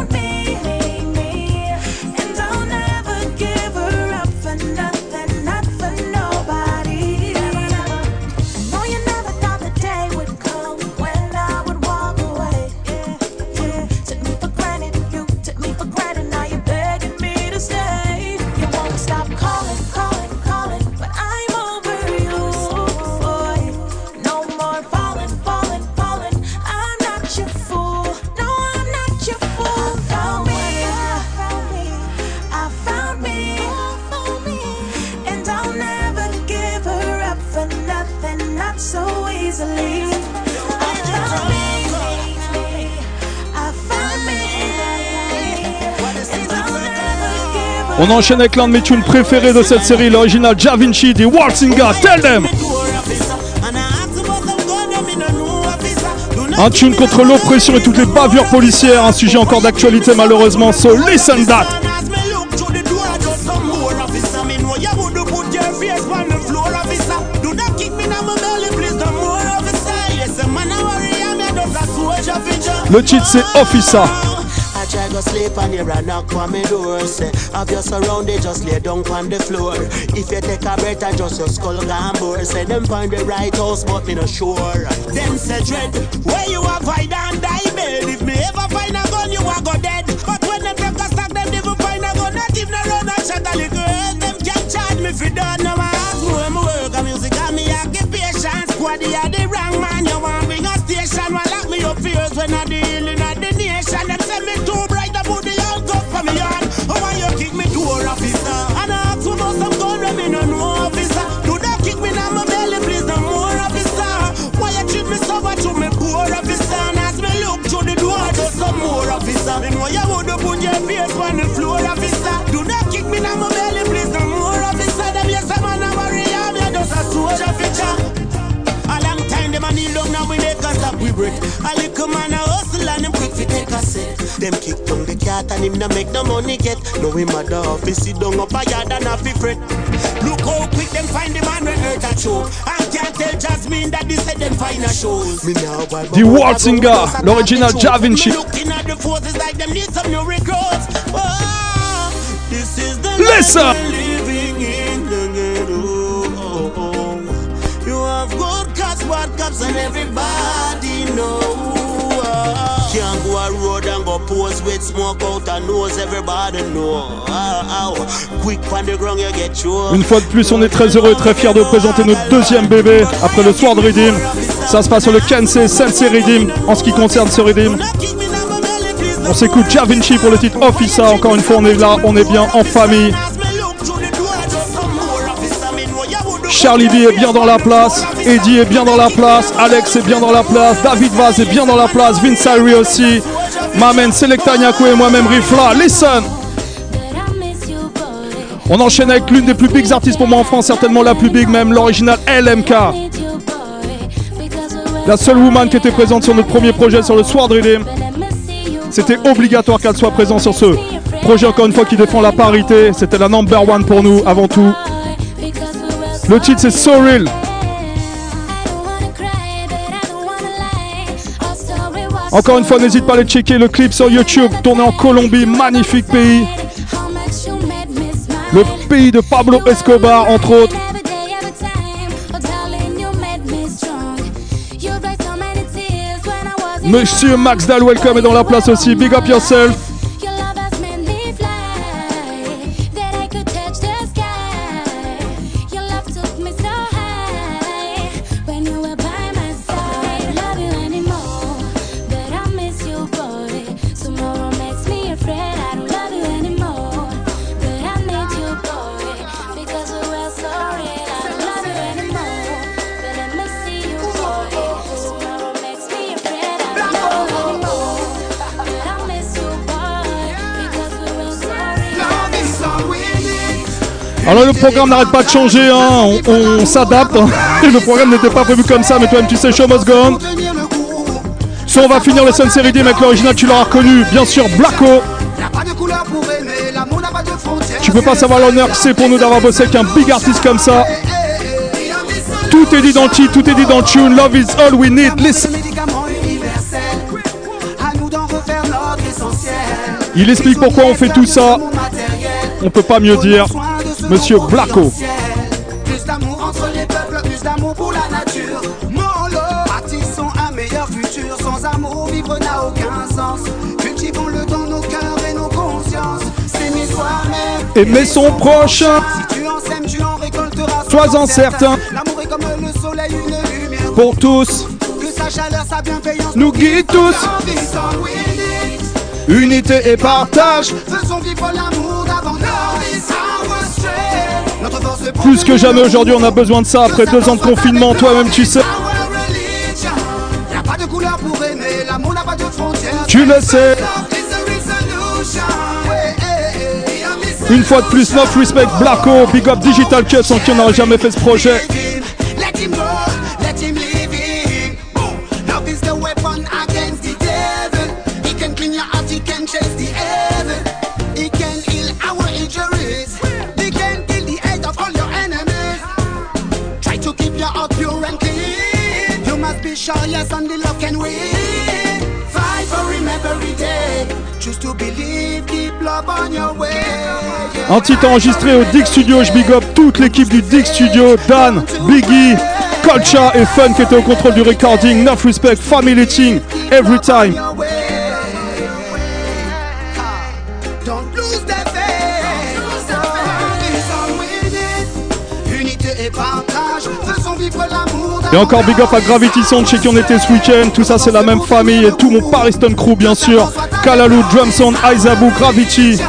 Enchaîne avec l'un de mes tunes préférés de cette série, l'original Ja Vinci des Walsinga. Tell them! Un tune contre l'oppression et toutes les bavures policières, un sujet encore d'actualité malheureusement, so listen that! Le titre c'est Officer. I go sleep and a knock on me door Say, have you surrounded, just lay down on the floor. If you take a breath, I just your skull gone bore. Say, them find the right house, but me not sure. Them say, dread, where you a find and die bed If me ever find a gun, you a go dead. But when them take a stock, them never find a gun. Not even a run and shot a little Them can't charge me for done Now I ask me when me work a music and me occupation. Squad, you are the wrong man. You want bring a station, well lock me up fears When I dealing at Firewood up put your face on the floor, officer. Do not kick me now, my belly, please, no more, of this. Them yes, I'm on I'm here just a soldier feature. A long time, them a kneel down, now we make us stop, we break. A little man a hustle and him quick fi take a set. Them kick down the cat and him no make no money get. No, him a the office, he down up a yard and a fi fret. Look how quick them find the man hurt a choke. And can't tell Jasmine that this said them find a shows. Me now wipe The my mouth Waltzinger, about us l'original and the original Javinci. Me Looking at the forces like them need some new recruits. Oh, this is the Listen. living in the ghetto. Oh, oh. You have good cops, bad cops, and everybody know. Can't go a road and go Une fois de plus, on est très heureux et très fiers de présenter notre deuxième bébé après le Sword Redeem. Ça se passe sur le Kansai Sensei Redeem en ce qui concerne ce Redeem. On s'écoute Javinci pour le titre Officer. Encore une fois, on est là, on est bien en famille. Charlie B est bien dans la place, Eddie est bien dans la place, Alex est bien dans la place, David Vaz est bien dans la place, Vince Irie aussi, Mamen Selecta Nyako et moi-même Rifla. Listen! On enchaîne avec l'une des plus bigs artistes pour moi en France, certainement la plus big même, l'original LMK. La seule woman qui était présente sur notre premier projet sur le Sword Redeem. C'était obligatoire qu'elle soit présente sur ce projet, encore une fois, qui défend la parité. C'était la number one pour nous, avant tout. Le titre, c'est So Real. Encore une fois, n'hésite pas à aller checker le clip sur YouTube, tourné en Colombie, magnifique pays. Le pays de Pablo Escobar, entre autres. Monsieur Max Dal, welcome est dans la place aussi. Big up yourself. Alors le programme n'arrête pas de changer, hein. on, on s'adapte. hein. le programme n'était pas prévu comme ça, mais toi-même tu sais, show must go on. Soit on va finir le Sunset Redeem avec l'original, tu l'auras reconnu, bien sûr, Blacko. Tu peux pas savoir l'honneur que c'est pour nous d'avoir bossé avec un big artiste comme ça. Tout est dit tout est dit dans tune. Love is all we need. Listen. Il explique pourquoi on fait tout ça. On peut pas mieux dire. Monsieur Blacko. Plus d'amour entre les peuples, plus d'amour pour la nature. Molo, bâtissons un meilleur futur. Sans amour, vivre n'a aucun sens. Cultivons-le dans nos cœurs et nos consciences. S'aimer soi-même. Aimer son prochain. Si tu en sèmes, tu en récolteras. Sois-en certain. L'amour est comme le soleil, une lumière. Pour tous. Que sa chaleur, sa bienveillance Nous guide tous. Unité et partage. Faisons vivre l'amour Plus que jamais aujourd'hui, on a besoin de ça après deux ans de confinement. Toi-même, tu sais. Tu le sais. Une fois de plus, Love Respect, Blacko, Big Up Digital Cut, sans qui on n'aurait jamais fait ce projet. Un titre enregistré au Dick Studio, je big up toute l'équipe du Dick Studio, Dan, Biggie, Colcha et Fun qui étaient au contrôle du recording, Enough Respect, Family Team, Every Time. Et encore big up à Gravity Sound chez qui on était ce week-end, tout ça c'est la même famille et tout mon Pariston Crew bien sûr, Kalalou, Drum Sound, Aizabu, Gravity.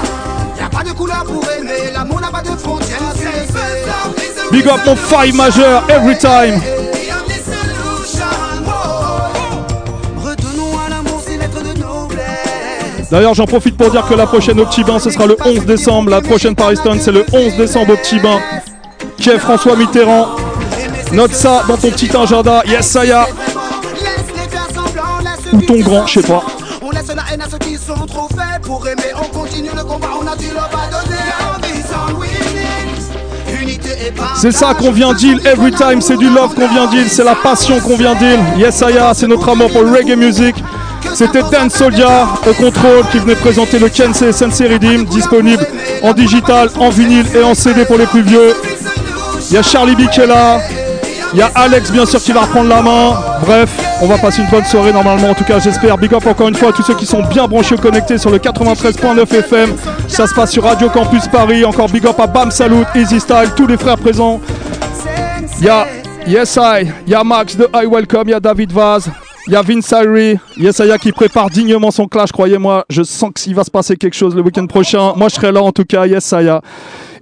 Pour aimer, l'amour n'a pas de frontières. C'est fait. Love is the Big up mon five majeur, Every Time. De noblesse. D'ailleurs j'en profite pour dire que la prochaine au Petit Bain ce sera le 11 décembre, la prochaine Pariston c'est le 11 décembre au Petit Bain. François Mitterrand. Note ça dans ton petit agenda, yes ça y a. Ou ton grand, je sais pas. Ceux qui sont trop faibles pour aimer. On continue le combat, on a du love à donner. C'est ça qu'on vient deal every time, c'est du love qu'on vient deal, c'est la passion qu'on vient deal. Yes, Aya, c'est notre amour pour le reggae music. C'était Dan Soldier au contrôle qui venait présenter le Kensei Sensei Redeem, disponible en digital, en vinyle et en CD pour les plus vieux. Il y a Charlie B qui est là. Il y a Alex bien sûr qui va reprendre la main. Bref, on va passer une bonne soirée normalement. En tout cas, j'espère. Big up encore une fois à tous ceux qui sont bien branchés connectés sur le 93.9 FM. Ça se passe sur Radio Campus Paris. Encore big up à Bam Salut, Easy Style, tous les frères présents. Il y a Yes I, il y a Max de I Welcome, il y a David Vaz, il y a Vince Irie, Yesaya qui prépare dignement son clash, croyez-moi. Je sens qu'il va se passer quelque chose le week-end prochain. Moi, je serai là en tout cas, Yesaya.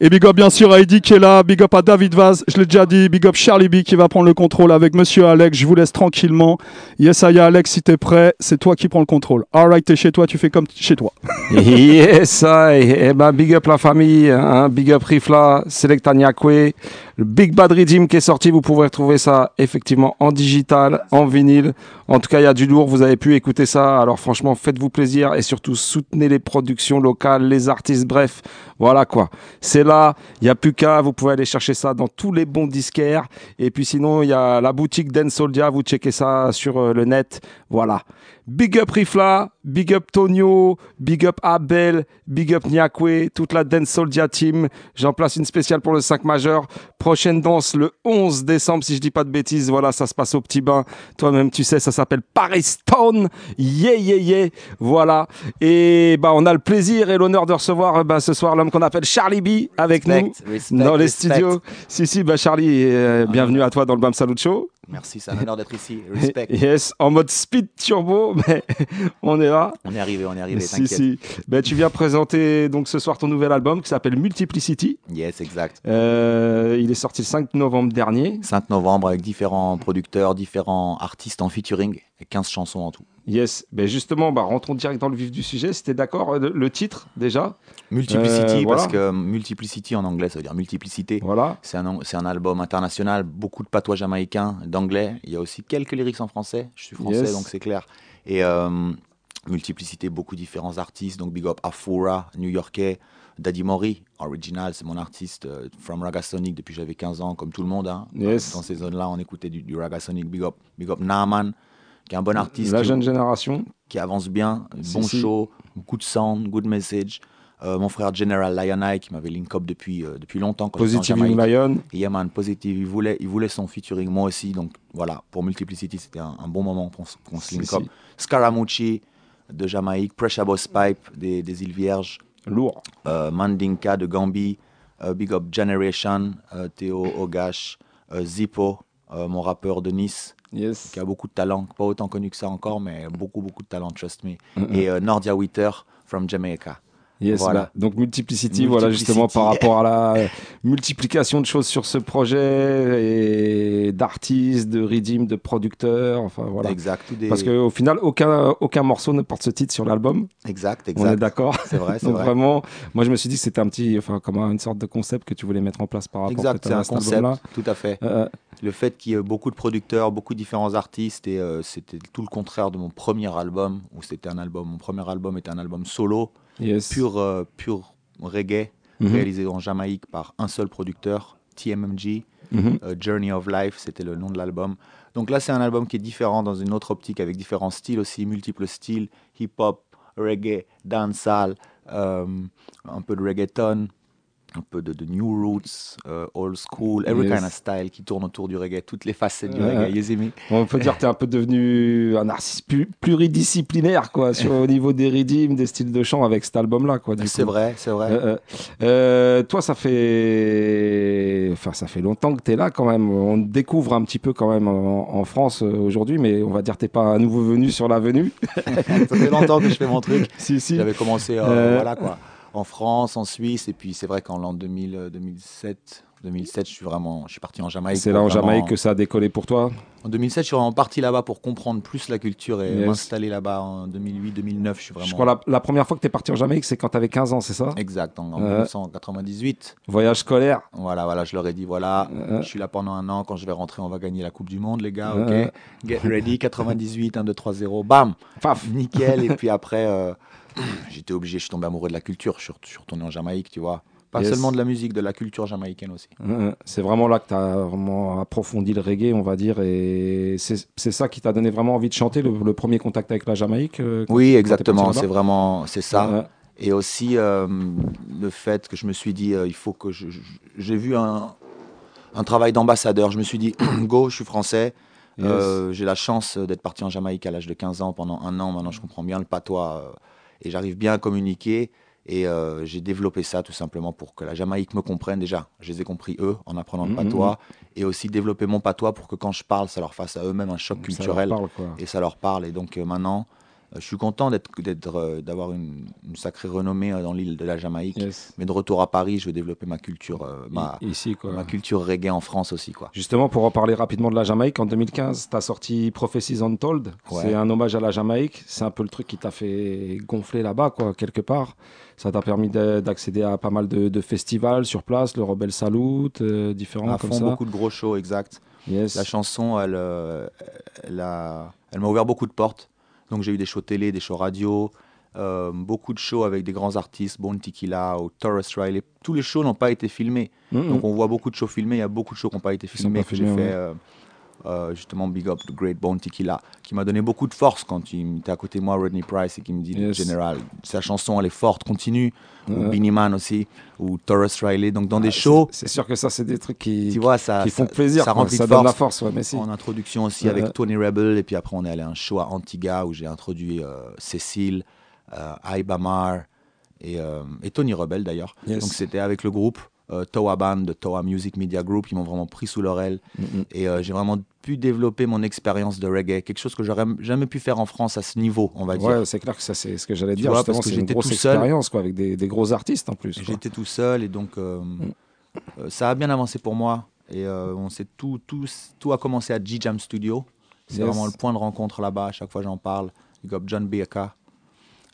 Et big up bien sûr à Eddie qui est là, big up à David Vaz, je l'ai déjà dit, big up Charlie B qui va prendre le contrôle avec Monsieur Alex. Je vous laisse tranquillement. Yesaya, Alex, si t'es prêt, c'est toi qui prends le contrôle. Alright, t'es chez toi, tu fais comme chez toi. yes, I. Eh ben, big up la famille, hein, big up Rifla, Selecta Nyakwe, le Big Bad Redeem qui est sorti, vous pouvez retrouver ça effectivement en digital, en vinyle. En tout cas, il y a du lourd, vous avez pu écouter ça. Alors franchement, faites-vous plaisir et surtout soutenez les productions locales, les artistes, bref, voilà quoi. C'est là, il n'y a plus qu'à, vous pouvez aller chercher ça dans tous les bons disquaires. Et puis sinon, il y a la boutique Den Soldia, vous checkez ça sur euh, le net. Voilà. Big up Rifla, big up Tonio, big up Abel, big up Nyakwe, toute la Dance Soldier team. J'en place une spéciale pour le 5 majeur. Prochaine danse le 11 décembre, si je dis pas de bêtises. Voilà, ça se passe au petit bain. Toi-même, tu sais, ça s'appelle Paris Stone. Yeah, yeah, yeah. Voilà. Et bah, on a le plaisir et l'honneur de recevoir bah, ce soir l'homme qu'on appelle Charlie B avec Respect, nous respect, dans les respect. studios. Si, si, bah, Charlie, euh, bienvenue à toi dans le BAM Salut Show. Merci, c'est un honneur d'être ici. Respect. Yes, en mode speed turbo, mais on est là. On est arrivé, on est arrivé, Si, si. Ben, tu viens présenter donc ce soir ton nouvel album qui s'appelle Multiplicity. Yes, exact. Euh, il est sorti le 5 novembre dernier. 5 novembre avec différents producteurs, différents artistes en featuring et 15 chansons en tout. Yes, ben justement, bah, rentrons direct dans le vif du sujet. C'était d'accord euh, le titre déjà? Multiplicity, Euh, parce que multiplicity en anglais, ça veut dire multiplicité. Voilà. C'est un, un album international, beaucoup de patois jamaïcains, d'anglais. Il y a aussi quelques lyrics en français. Je suis français, Yes. donc c'est clair. Et euh, multiplicité, beaucoup de différents artistes. Donc big up Afura, new-yorkais. Daddy Mori, original, c'est mon artiste euh, from Raga Sonic depuis j'avais 15 ans, comme tout le monde. hein. Yes. Dans ces zones-là, on écoutait du, du Raga Sonic. Big up, big up Naaman, qui est un bon artiste. La qui- jeune génération. qui avance bien, Si, bon si. show, good sound, good message. Euh, mon frère General Lionel qui m'avait link up depuis, euh, depuis longtemps. Positive. Lion. Et yeah, man, Positive, il voulait, il voulait son featuring, moi aussi. Donc voilà, pour Multiplicity, c'était un, un bon moment qu'on se link si. up. Scaramucci de Jamaïque, Pressure Boss Pipe des, des îles Vierges. Lourd. Euh, Mandinka de Gambie, Big Up Generation, euh, Théo Ogash, Zippo, mon rappeur de Nice, qui a beaucoup de talent, pas autant connu que ça encore, mais beaucoup, beaucoup de talent, trust me. Et Nordia Witter from Jamaica. Yes, Voilà. bah, donc multiplicity, voilà justement par rapport à la euh, multiplication de choses sur ce projet et d'artistes, de redeem, de producteurs, enfin voilà. Exact, des- Parce qu'au final, aucun, aucun morceau ne porte ce titre sur l'album. Exact, On exact. est d'accord. C'est vrai, c'est vrai. vraiment, moi je me suis dit que c'était un petit, enfin comme une sorte de concept que tu voulais mettre en place par rapport Exact, c'est à un cet concept, album-là. tout à fait. Euh, le fait qu'il y ait beaucoup de producteurs, beaucoup de différents artistes, et euh, c'était tout le contraire de mon premier album, où c'était un album, mon premier album était un album solo, Yes. pur, euh, pur reggae, Mhm. réalisé en Jamaïque par un seul producteur, TMMG, Mhm. euh, Journey of Life, c'était le nom de l'album. Donc là, c'est un album qui est différent dans une autre optique, avec différents styles aussi, multiples styles, hip-hop, reggae, dancehall, euh, un peu de reggaeton, un peu de, de new roots, euh, old school, every Yes. kind of style qui tourne autour du reggae, toutes les facettes du reggae, me? On peut dire que tu es un peu devenu un artiste pu- pluridisciplinaire quoi, sur, au niveau des rythmes, des styles de chant avec cet album-là. quoi. C'est vrai, c'est vrai. Euh, euh, toi, ça fait, enfin, ça fait longtemps que tu es là quand même. On te découvre un petit peu quand même en, en France aujourd'hui, mais on va dire que tu pas un nouveau venu sur l'avenue. ça fait longtemps que je fais mon truc. Si, si. J'avais commencé Euh, voilà, quoi, en France, en Suisse, et puis c'est vrai qu'en l'an 2000, euh, 2007, 2007, je suis vraiment, je suis parti en Jamaïque. C'est là en Jamaïque que ça a décollé pour toi? En 2007, je suis vraiment parti là-bas pour comprendre plus la culture et Yes. m'installer là-bas en 2008-2009. Je suis vraiment. Je crois la, la première fois que tu es parti en Jamaïque, c'est quand tu avais 15 ans, c'est ça? Exact, en, en Euh, 1998. Voyage scolaire. Voilà, voilà, je leur ai dit voilà, je suis là pendant un an. Quand je vais rentrer, on va gagner la Coupe du Monde, les gars. Ok, Euh. get ready. 98, 1, 2, 3, 0, bam, Paf, nickel. et puis après, euh, j'étais obligé. Je suis tombé amoureux de la culture. Je suis, retourné en Jamaïque, tu vois. Pas Yes. seulement de la musique, de la culture jamaïcaine aussi. Euh, C'est vraiment là que tu as vraiment approfondi le reggae, on va dire, et c'est ça qui t'a donné vraiment envie de chanter, le, le premier contact avec la Jamaïque euh, Oui, exactement. C'est vraiment, c'est ça. Ouais. Et aussi euh, le fait que je me suis dit, euh, il faut que je, j'ai vu un, un travail d'ambassadeur. Je me suis dit, go, je suis français. Yes. J'ai la chance d'être parti en Jamaïque à l'âge de 15 ans pendant un an. Maintenant, je comprends bien le patois et j'arrive bien à communiquer. Et euh, j'ai développé ça tout simplement pour que la Jamaïque me comprenne déjà. Je les ai compris eux en apprenant le Mhm, patois et aussi développer mon patois pour que quand je parle, ça leur fasse à eux-mêmes un choc Ça culturel parle, et ça leur parle. Et donc euh, maintenant, je suis content d'être, euh, d'avoir une, une sacrée renommée euh, dans l'île de la Jamaïque. Yes. Mais de retour à Paris, je veux développer ma culture, euh, ma, I- ici, quoi. ma culture reggae en France aussi, quoi. Justement, pour en parler rapidement de la Jamaïque, en 2015, tu as sorti Prophecies Untold. Ouais. C'est un hommage à la Jamaïque. C'est un peu le truc qui t'a fait gonfler là-bas, quoi, quelque part. Ça t'a permis de- d'accéder à pas mal de, de festivals sur place, le Rebel Salute, euh, différents À comme fond, ça. beaucoup de gros shows, exact. Yes. La chanson, elle, euh, elle, a- elle m'a ouvert beaucoup de portes. Donc j'ai eu des shows télé, des shows radio, euh, beaucoup de shows avec des grands artistes, Bon Tequila ou Taurus Riley. Tous les shows n'ont pas été filmés. Mhm. Donc on voit beaucoup de shows filmés, il y a beaucoup de shows qui n'ont pas été filmés, que j'ai fait euh, euh, justement Big Up The Great Bone Tequila, qui m'a donné beaucoup de force quand il était à côté de moi, Rodney Price, et qui me dit, Yes. Général, sa chanson elle est forte, continue. Ou. Beanie Man aussi, ou Taurus Riley. Donc dans des Ah, shows, C'est sûr que ça, c'est des trucs qui, tu vois, ça, qui font ça- plaisir. Ça quoi. remplit ça de donne force. la force, ouais, mais si. En introduction aussi Ouais. avec Tony Rebel, et puis après on est allé à un show à Antigua où j'ai introduit euh, Cécile, euh, Aibamar et, euh, et Tony Rebel d'ailleurs. Yes. Donc c'était avec le groupe Toa Band de Toa Music Media Group, ils m'ont vraiment pris sous leur aile et euh, j'ai vraiment pu développer mon expérience de reggae, quelque chose que j'aurais jamais pu faire en France à ce niveau, on va dire. Ouais, c'est clair que ça, c'est ce que j'allais dire. vois, justement, parce que c'est une grosse tout seul. expérience, quoi, avec des, des gros artistes en plus. J'étais tout seul et donc euh, euh, ça a bien avancé pour moi. Et euh, on s'est tout, tout, tout a commencé à G-Jam Studio. C'est Yes. vraiment le point de rencontre là-bas. À chaque fois, j'en parle. Up John Baker.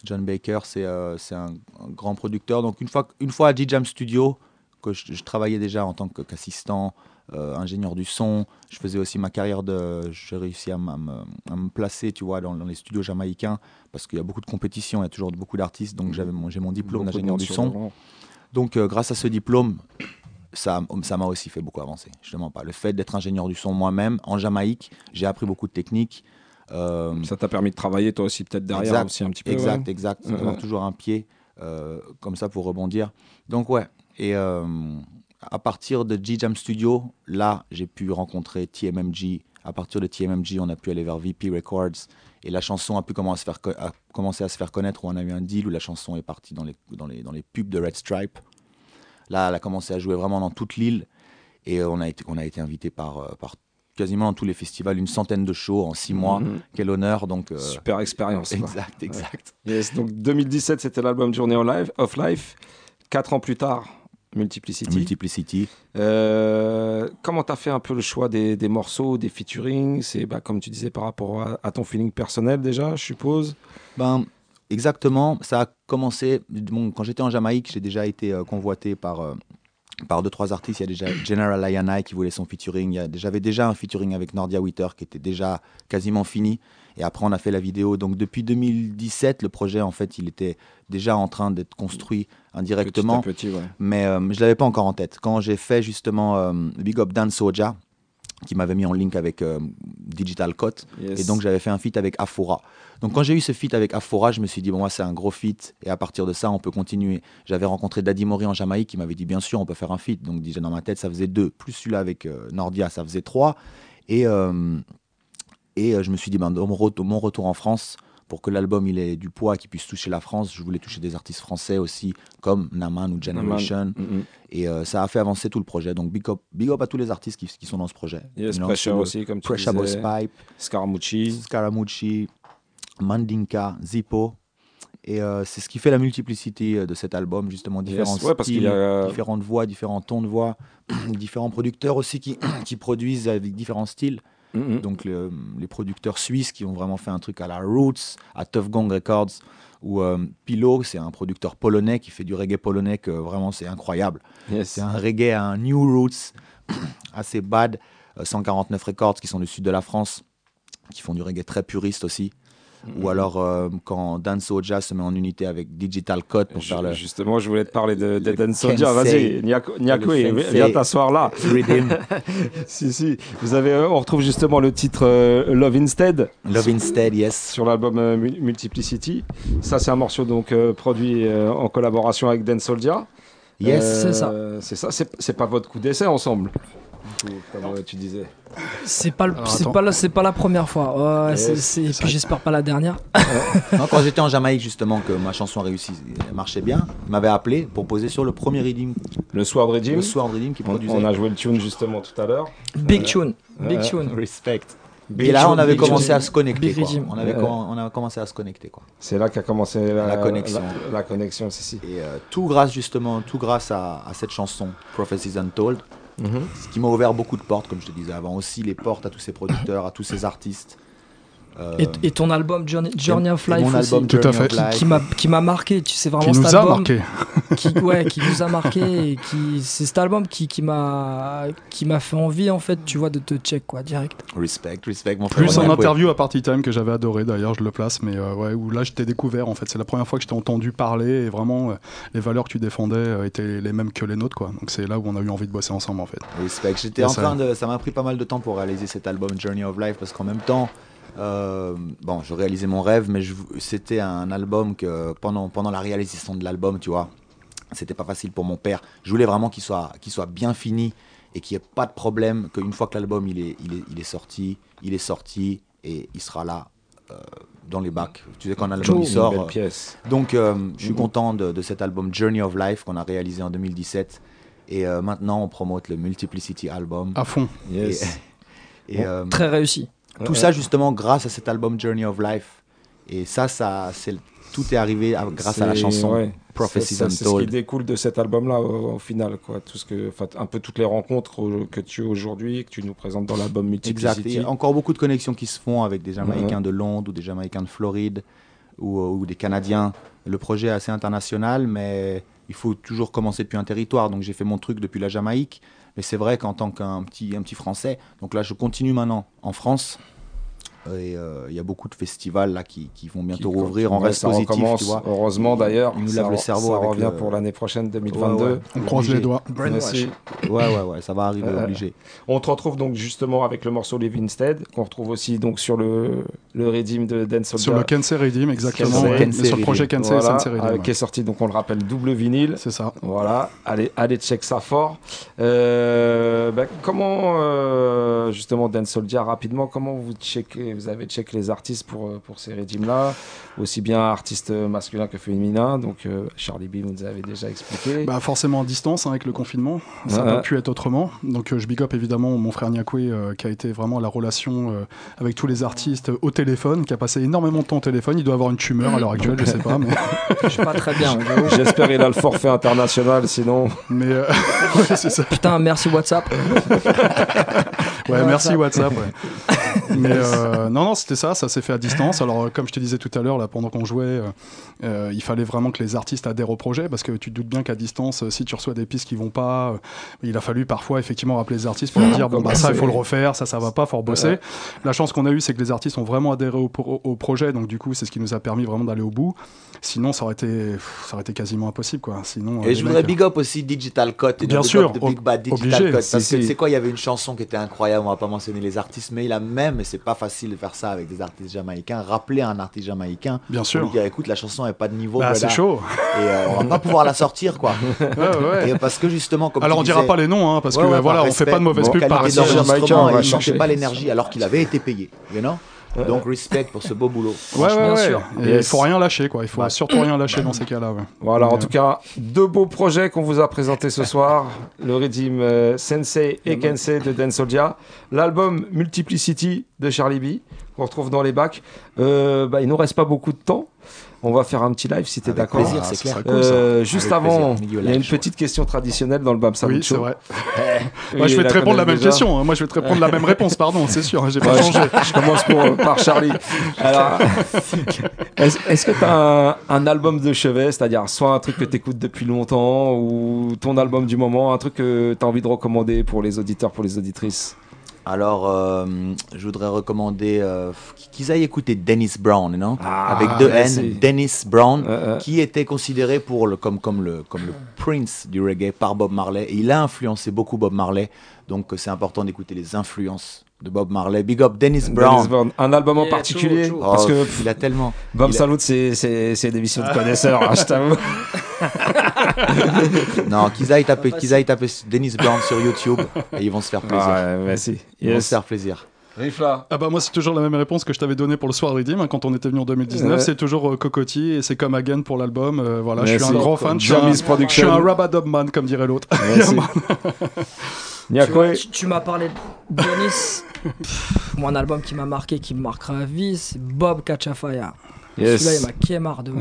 John Baker, c'est euh, c'est un, un grand producteur. Donc, une fois, une fois à G-Jam Studio, que je, je travaillais déjà en tant qu'assistant, euh, ingénieur du son, je faisais aussi ma carrière de. J'ai réussi à, me, à me placer, tu vois, dans, dans les studios jamaïcains, parce qu'il y a beaucoup de compétition, il y a toujours beaucoup d'artistes. Donc, j'avais mon- j'ai mon diplôme d'ingénieur du son. Donc, euh, grâce à ce diplôme, ça ça m'a aussi fait beaucoup avancer. Justement, pas le fait d'être ingénieur du son moi-même en Jamaïque, j'ai appris beaucoup de techniques. Euh, Ça t'a permis de travailler toi aussi peut-être derrière exact, aussi un petit peu. Exact, ouais. exact. D'avoir ouais. toujours un pied euh, comme ça pour rebondir. Donc ouais. Et euh, à partir de G-Jam Studio, là, j'ai pu rencontrer TMMG. À partir de TMMG, on a pu aller vers VP Records. Et la chanson a pu commencer à se faire, co- a commencé à se faire connaître, où on a eu un deal où la chanson est partie dans les, dans les, dans les pubs de Red Stripe. Là, elle a commencé à jouer vraiment dans toute l'île. Et euh, on a été, on a été invité par, euh, par quasiment dans tous les festivals, une centaine de shows en six mois. Mhm. Quel honneur. Donc, euh, Super expérience. Exact, exact. Ouais. Yes, donc 2017, c'était l'album Life, of Life. Quatre ans plus tard, Multiplicity. Multiplicity. Euh, comment tu as fait un peu le choix des, des morceaux, des featuring C'est bah, comme tu disais par rapport à, à ton feeling personnel déjà, je suppose. Ben, exactement. Ça a commencé. Bon, quand j'étais en Jamaïque, j'ai déjà été euh, convoité par, euh, par deux, trois artistes. Il y a déjà General Ayanai qui voulait son featuring. J'avais déjà un featuring avec Nordia Witter qui était déjà quasiment fini. Et après, on a fait la vidéo. Donc, depuis 2017, le projet, en fait, il était déjà en train d'être construit indirectement. Petit à petit, ouais. Mais euh, je ne l'avais pas encore en tête. Quand j'ai fait justement euh, Big Up Dan Soja, qui m'avait mis en link avec euh, Digital Cut, Yes. et donc j'avais fait un feat avec Afora. Donc quand j'ai eu ce feat avec Afora, je me suis dit, bon, moi c'est un gros feat, et à partir de ça, on peut continuer. J'avais rencontré Daddy Mori en Jamaïque, qui m'avait dit, bien sûr, on peut faire un feat. Donc déjà dans ma tête, ça faisait deux, plus celui-là avec euh, Nordia, ça faisait trois. Et, euh, et euh, je me suis dit, ben, dans mon, retour, en France, pour que l'album il ait du poids, qu'il puisse toucher la France, je voulais toucher des artistes français aussi, comme Naman ou Generation. Mhm. Et euh, ça a fait avancer tout le projet. Donc big up, big up à tous les artistes qui, qui sont dans ce projet. Yes, Pressure aussi, comme tu Pressure disais. Boss Pipe, Scaramucci. Scaramucci, Mandinka, Zippo. Et euh, c'est ce qui fait la multiplicité de cet album, justement, différents Yes, ouais, parce styles, a- différentes voix, différents tons de voix, différents producteurs aussi qui, qui produisent avec différents styles. Mm-hmm. Donc le- les producteurs suisses qui ont vraiment fait un truc à la Roots, à Tough Gong Records, ou euh, Pilo, c'est un producteur polonais qui fait du reggae polonais que vraiment c'est incroyable. C'est un reggae à un new roots, assez bad. Euh, 149 Records qui sont du sud de la France, qui font du reggae très puriste aussi. Ou alors euh, quand Dan Soja se met en unité avec Digital Code pour faire le. Justement, je voulais te parler de, de Dan. Soldier. Vas-y, Nyako, viens t'asseoir là. Si, si. Vous avez, euh, on retrouve justement le titre euh, Love Instead. Love Instead, yes. Sur l'album euh, Mul- Multiplicity. Ça, c'est un morceau donc produit en collaboration avec Dan Soldier. Yes. C'est ça. C'est ça. C'est pas votre coup d'essai ensemble, du coup, comme euh, tu disais. C'est pas, c'est pas, la- c'est pas la première fois. Ouais, Yes, c'est- c'est- et puis j'espère pas la dernière. Non, quand j'étais en Jamaïque, justement, que ma chanson réussi, marchait bien, il m'avait appelé pour poser sur le premier Redeem. Le Sword Redeem. Le Sword Redeem qui On, produisait. on a joué le tune justement tout à l'heure. Big tune, big tune. Respect. Big Et là, on avait big commencé à se connecter. Quoi. On, avait Ouais. com- on a commencé à se connecter. Quoi. C'est là qu'a commencé la, La connexion. La, la connexion, c'est si. Et euh, tout grâce justement, tout grâce à, à cette chanson, Prophecies Untold, Mhm. ce qui m'a ouvert beaucoup de portes, comme je te disais avant, aussi les portes à tous ces producteurs, à tous ces artistes. Euh, Et, et ton album Journey, Journey of Life aussi, album Tout à Journey fait. of Qui- m'a qui m'a marqué tu sais vraiment Qui cet nous a marqué. qui ouais qui nous a marqué et qui c'est cet album qui qui m'a qui m'a fait envie en fait tu vois de te check quoi direct Respect, respect, mon frère. Plus en ouais. interview à Party Time que j'avais adoré d'ailleurs, je le place, mais euh, ouais, où là je t'ai découvert en fait. C'est la première fois que je t'ai entendu parler et vraiment euh, les valeurs que tu défendais euh, étaient les mêmes que les nôtres quoi. Donc c'est là où on a eu envie de bosser ensemble en fait. Respect. J'étais en ça- train de. Ça m'a pris pas mal de temps pour réaliser cet album Journey of Life parce qu'en même temps, euh, bon, je réalisais mon rêve, mais c'était un album que pendant, pendant la réalisation de l'album, tu vois, c'était pas facile pour mon père. Je voulais vraiment qu'il soit, qu'il soit bien fini et qu'il n'y ait pas de problème, qu'une fois que l'album il est, il, est, il est sorti, il est sorti et il sera là. euh, dans les bacs. Tu sais, quand un album Une il sort. belle euh, pièce. Donc, euh, je suis Mhm. content de, de cet album Journey of Life qu'on a réalisé en 2017. Et euh, maintenant, on promote le Multiplicity Album. À fond. Yes. Et, et, Bon, très réussi. Tout ça, justement, grâce à cet album Journey of Life. Et ça, ça c'est tout est arrivé à- grâce à la chanson ouais. Prophecies C'est- ce qui découle de cet album-là au, au final, quoi. Tout ce que, un peu toutes les rencontres que tu as aujourd'hui, que tu nous présentes dans l'album Exact. Multiplicity. Il y a encore beaucoup de connexions qui se font avec des Jamaïcains Ouais. de Londres ou des Jamaïcains de Floride ou, euh, ou des Canadiens. Le projet est assez international, mais il faut toujours commencer depuis un territoire. Donc j'ai fait mon truc depuis la Jamaïque. Mais c'est vrai qu'en tant qu'un petit, Français, donc là je continue maintenant en France. Et euh, il y a beaucoup de festivals là qui, qui vont bientôt rouvrir. On Ouais, reste ça positif, recommence, tu vois. Heureusement d'ailleurs. Ils nous lavent le cerveau. Ça revient le- pour l'année prochaine 2022. Ouais, ouais. On croise les doigts. Merci. Ouais, ouais, ouais, ça va arriver Euh, obligé. On te retrouve donc justement avec le morceau Live Instead, qu'on retrouve aussi donc sur le, le Redeem de Dan Soldier. Sur le Kensei Redeem, exactement. Kensei. ouais. Mais sur le projet Kensei Voilà, Sensei Redeem. euh, ouais. qui est sorti, donc on le rappelle, double vinyle. C'est ça. Voilà, allez, allez check ça fort. Euh, bah, comment, euh, justement, Dan Soldier, rapidement, comment vous checkez, vous avez checké les artistes pour, euh, pour ces régimes-là, aussi bien artistes masculins que féminins. Donc, euh, Charlie B nous avait déjà expliqué. Bah forcément à distance hein, avec le confinement, ça n'a pas pu être autrement. Donc euh, je big up évidemment mon frère Nyakwe euh, qui a été vraiment la relation euh, avec tous les artistes au téléphone, qui a passé énormément de temps au téléphone. Il doit avoir une tumeur à l'heure actuelle, je sais pas, mais je suis pas très bien J'espère qu'il a le forfait international, sinon. Mais euh, ouais, c'est ça. putain merci WhatsApp Ouais, merci WhatsApp. ouais. Mais euh, non, non, c'était ça, ça s'est fait à distance. Alors, comme je te disais tout à l'heure, là, pendant qu'on jouait, euh, euh, il fallait vraiment que les artistes adhèrent au projet parce que tu te doutes bien qu'à distance, euh, si tu reçois des pistes qui vont pas, euh, il a fallu parfois effectivement rappeler les artistes pour leur dire bon, bah ça, il faut le refaire, ça, ça va pas, faut rebosser. Ouais. La chance qu'on a eue, c'est que les artistes ont vraiment adhéré au, pro- au projet, donc du coup, c'est ce qui nous a permis vraiment d'aller au bout. Sinon, ça aurait été, pff, ça aurait été quasiment impossible, quoi. Sinon, Et je voudrais mecs- big up aussi Digital Cut. Bien big sûr, Big Bad Digital obligé. Cut. Parce que c'est quoi, il y avait une chanson qui était incroyable, on va pas mentionner les artistes, mais il a même, et c'est pas facile de faire ça avec des artistes jamaïcains, rappeler un artiste jamaïcain. Bien sûr. lui dire écoute, la chanson n'est pas de niveau. Bah, c'est chaud. Et euh, on va pas pouvoir la sortir, quoi. Ouais, ouais. Et parce que justement, comme Alors, on dira disais- pas les noms, hein, parce que, voilà, on fait pas de mauvaise pub par ici. il pas l'énergie alors qu'il avait été payé. You know? Donc, respect pour ce beau boulot. Ouais, ouais, Franchement. ouais. Et il Yes. faut rien lâcher, quoi. Il faut Bah. surtout rien lâcher dans ces cas-là. ouais. Voilà, en tout cas, deux beaux projets qu'on vous a présentés ce soir. Le Redeem euh, Sensei et Kensei de Dan Soldier. L'album Multiplicity de Charlie B, qu'on retrouve dans les bacs. Euh, bah, il nous reste pas beaucoup de temps. On va faire un petit live si t'es d'accord. plaisir, c'est clair. Euh, juste Avec avant, plaisir. Il y a une petite question traditionnelle dans le Bam Oui, c'est vrai. Moi, je vais te répondre la même déjà. question. hein. Moi, je vais te répondre la même réponse, pardon, c'est sûr. J'ai pas Ouais, changé. Je, je commence pour- par Charlie. Alors, est-ce que tu as un, un album de chevet, c'est-à-dire soit un truc que tu écoutes depuis longtemps ou ton album du moment, un truc que tu as envie de recommander pour les auditeurs, pour les auditrices? Alors, euh, je voudrais recommander euh, qu'ils aillent écouter Dennis Brown, non? Ah, Avec deux. N, Dennis Brown, Euh, qui était considéré pour le, comme, comme, le, comme le Prince du reggae par Bob Marley. Et il a influencé beaucoup Bob Marley, donc c'est important d'écouter les influences de Bob Marley. Big up Dennis Brown. Dennis Brown. Un album en Yeah, particulier. Parce Oh, que il a tellement. A- Salut, c'est des missions de connaisseurs, hein, je t'avoue. non, qu'ils aillent taper, qu'ils aillent taper Dennis Brown sur YouTube et ils vont se faire plaisir. Ouais, merci. Ils vont se faire plaisir. Rifla. Ah bah moi c'est toujours la même réponse que je t'avais donnée pour le soir Redeem hein, quand on était venu en 2019. Ouais. C'est toujours euh, Cocotti et c'est comme Again pour l'album. Euh, voilà, je suis un grand fan. Je suis un, un Rabadub man comme dirait l'autre. Merci. Yeah, man. Tu, tu- tu m'as parlé de Denis. Pff, Mon album qui m'a marqué, qui me marquera à vie, c'est Bob Cachafaya. Yes. Celui-là, il m'a kémar de ouf.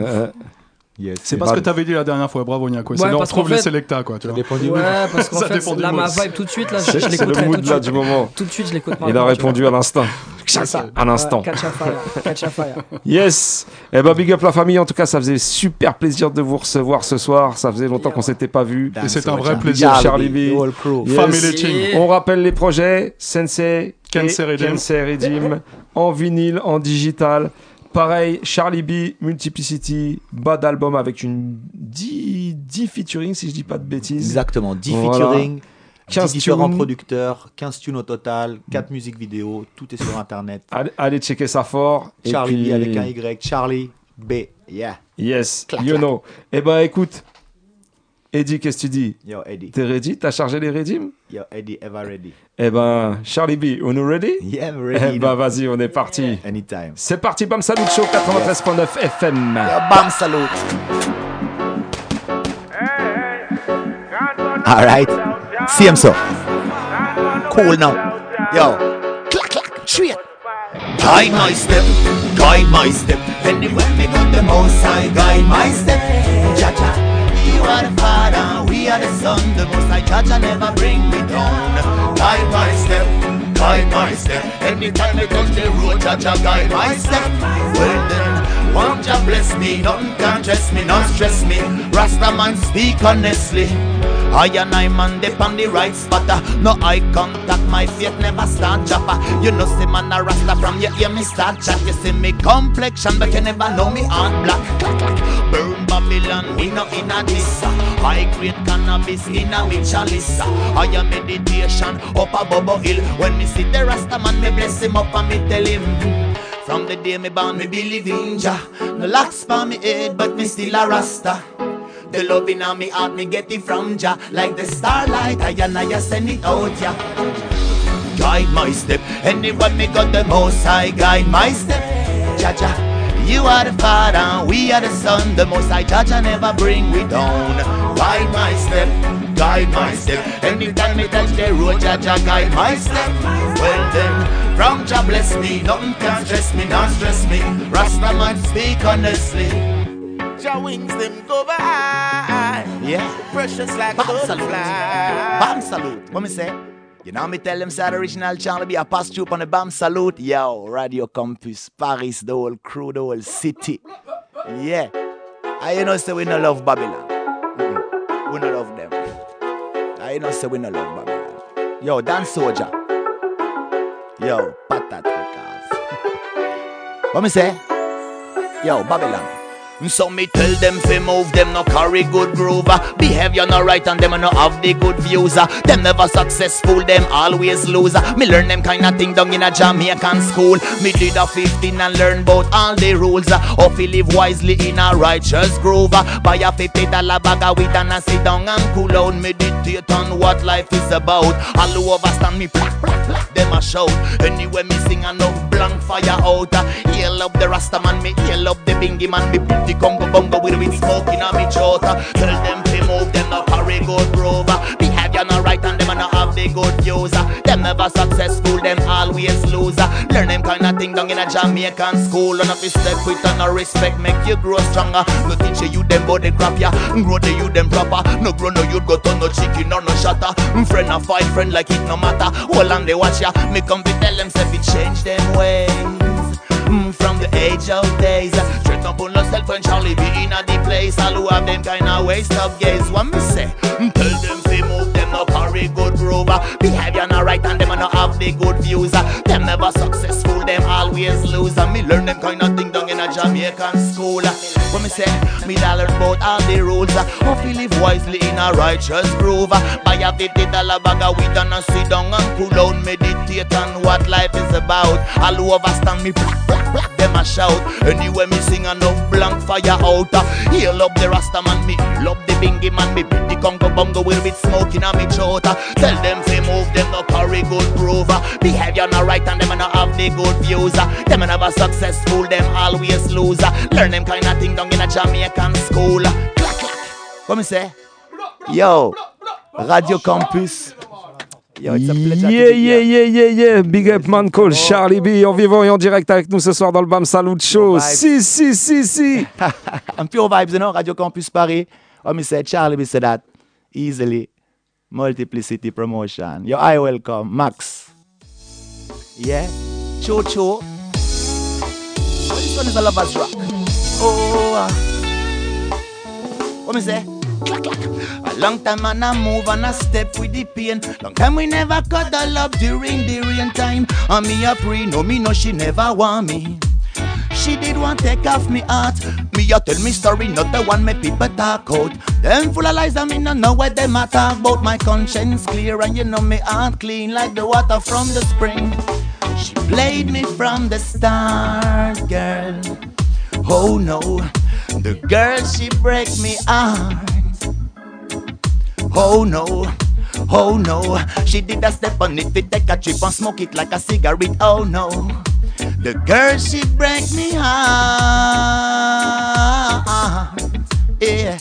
Euh, C'est pas ce que t'avais dit la dernière fois, bravo Niako. Ouais, c'est là on parce trouve les Selecta quoi. Tu vois. Ouais, parce qu'en Ça fait, dépend du là, ma mood. vibe tout de suite, là, je, c'est le mood, là, du moment. Tout de suite, je l'écoute Il a répondu à l'instant. À l'instant. Ouais. Yes. Eh ben big up la famille. En tout cas, ça faisait super plaisir de vous recevoir ce soir. Ça faisait longtemps qu'on s'était pas vu. Et c'est un vrai plaisir. Charlie B. Yes. On rappelle les projets Sensei. Kensei Redeem, en vinyle, en digital. Pareil, Charlie B, Multiplicity, bas d'album avec une 10, 10 featuring si je dis pas de bêtises. Exactement, 10 Voilà. featuring, 15 10 différents tunes. producteurs, 15 tunes au total, 4 musiques vidéo, tout est sur internet. Allez, allez checker ça fort. Charlie puis- B avec un Y, Charlie B, yeah. Yes, you know. Eh ben écoute, Eddie, qu'est-ce que tu dis? Yo, Eddie. T'es ready? T'as chargé les redeems Yo, Eddie, ever ready. Eh ben, Charlie B, on est ready? Yeah, ready. Eh ben vas-y, on est parti. Anytime. C'est parti, Bam Salut Show 93.9 FM. Bam Salut. Alright. See him so. Cool now. Yo. Clack, clack, straight. Guide my step, guide my step. Anywhere me go, the most I guide my step. You are the father, we are the son. The most I Jaja never bring me down. Guide my step, guide my step. Anytime I touch the road, Jaja guide my step. Well then, won't Jah bless me? Nothing can stress me, not stress me. Rasta man speak honestly. I and I man dip on the right spot uh, No eye contact, my faith never start chopper You know see man a rasta from your ear, me start chat You see me complexion but you never know me on black Clack, clack. Babylon, we no in a this uh, High grade cannabis in a me chalice uh, I am meditation up a bubble hill. When me see the rasta man me bless him up and me tell him From the day me born me believe in Jah. No locks for me head but me still a rasta. The love in me heart, me get it from Jah. Like the starlight, I and I send it out, yeah Guide my step, anywhere me got the most I guide my step. Jah Jah, you are the father, we are the son The most I Jah I never bring we down Guide my step, guide my step Anytime me touch the road, Jah Jah guide my step Well then, from Jah bless me Nothing can stress me, not stress me Rasta man speak honestly Your wings them go by. Yeah. Precious like a salute. Bam salute. What me say? You know me tell them say the original Charlie be a pass through on the bomb salute. Yo, Radio Campus, Paris, the whole crew, the whole city. Yeah. I you know say we no love Babylon. Mm-mm. We no love them. I you know say we no love Babylon. Yo, dance soldier. Yo, patat records. what me say? Yo, Babylon. So me tell them fi move them no carry good groove. Behavior no right and them no have the good views uh. Them never successful, them always loser Me learn them kind of thing down in a Jamaican school Me did a 15 and learn about all the rules uh. How fi live wisely in a righteous groove. Buy a 50 dollar bag of weed and a sit down and cool out Meditate on what life is about All who overstand me Them a shout. Anyway me sing enough blank fire out. Hail up the Rasta man, me hail up the bingy man. Me pretty congo bongo with smoke in a me chota. Tell them to move, them no carry good rover. Behavior no right and them no have the good views. Them never successful, them always always lose. Learn them kind of thing down in a Jamaican school. And if you step with and no respect, make you grow stronger. No teach you them body crap ya, grow the you them proper. No grow no you go to no chicken or no shatter. Friend a fight friend like it no matter. Hold on they watch ya, me come to tell them say fi change them ways. Mm, from the age of days. Straight up on yourself when Charlie be in a the place. All who have them kind of waste of gaze. What me say? Mm, Tell them fi move them no carry good groove. Behavior not right and them no have the good views. Uh, them never successful, them always lose. And me learn them kind of thing down in a Jamaican school. Uh, what me say? Me da learn about all the rules. Uh, How fi live wisely in a righteous groove. Buy a fifty dollar bag of weed and a sit down and pull out, meditate on what life is about. All who overstand me, black, black, black, them a shout. Anyway, me sing enough blank fire out. Heal up the Rasta man, me love the bingy man, me the Congo bongo will with smoking on Tell them fi move them no carry good proof. Behavior not right and them no have the good views. Them never successful, them always lose. Learn them kind of thing down in a Jamaican school. Clack clack. What me say? Yo, Radio Campus. Yo, it's a pleasure to Yeah, yeah, yeah, yeah, yeah. Big up man call Charlie B en vivant et en direct avec nous ce soir dans le BAM Salut Show. Si, si, si, si. I'm pure vibes, you know, Radio Campus Paris. What me say, Charlie, me say that easily. Multiplicity promotion. Yo, I welcome Max. Yeah, Cho Cho. Oh, this one is a rock. Oh, uh, what me say? Clack, clack. A long time and I move and I step with the pain. Long time we never cuddle up during the rain time. And me a pray, no me no she never want me. She did want take off me heart. Me a tell me story, not the one me people talk out. Them full of lies and me no know what them a talk about. My conscience clear and you know me heart clean like the water from the spring. She played me from the start, girl. Oh no, the girl she break me heart. Oh no, oh no, she did a step on it, fit take a trip and smoke it like a cigarette. Oh no, the girl she break me heart. Yeah.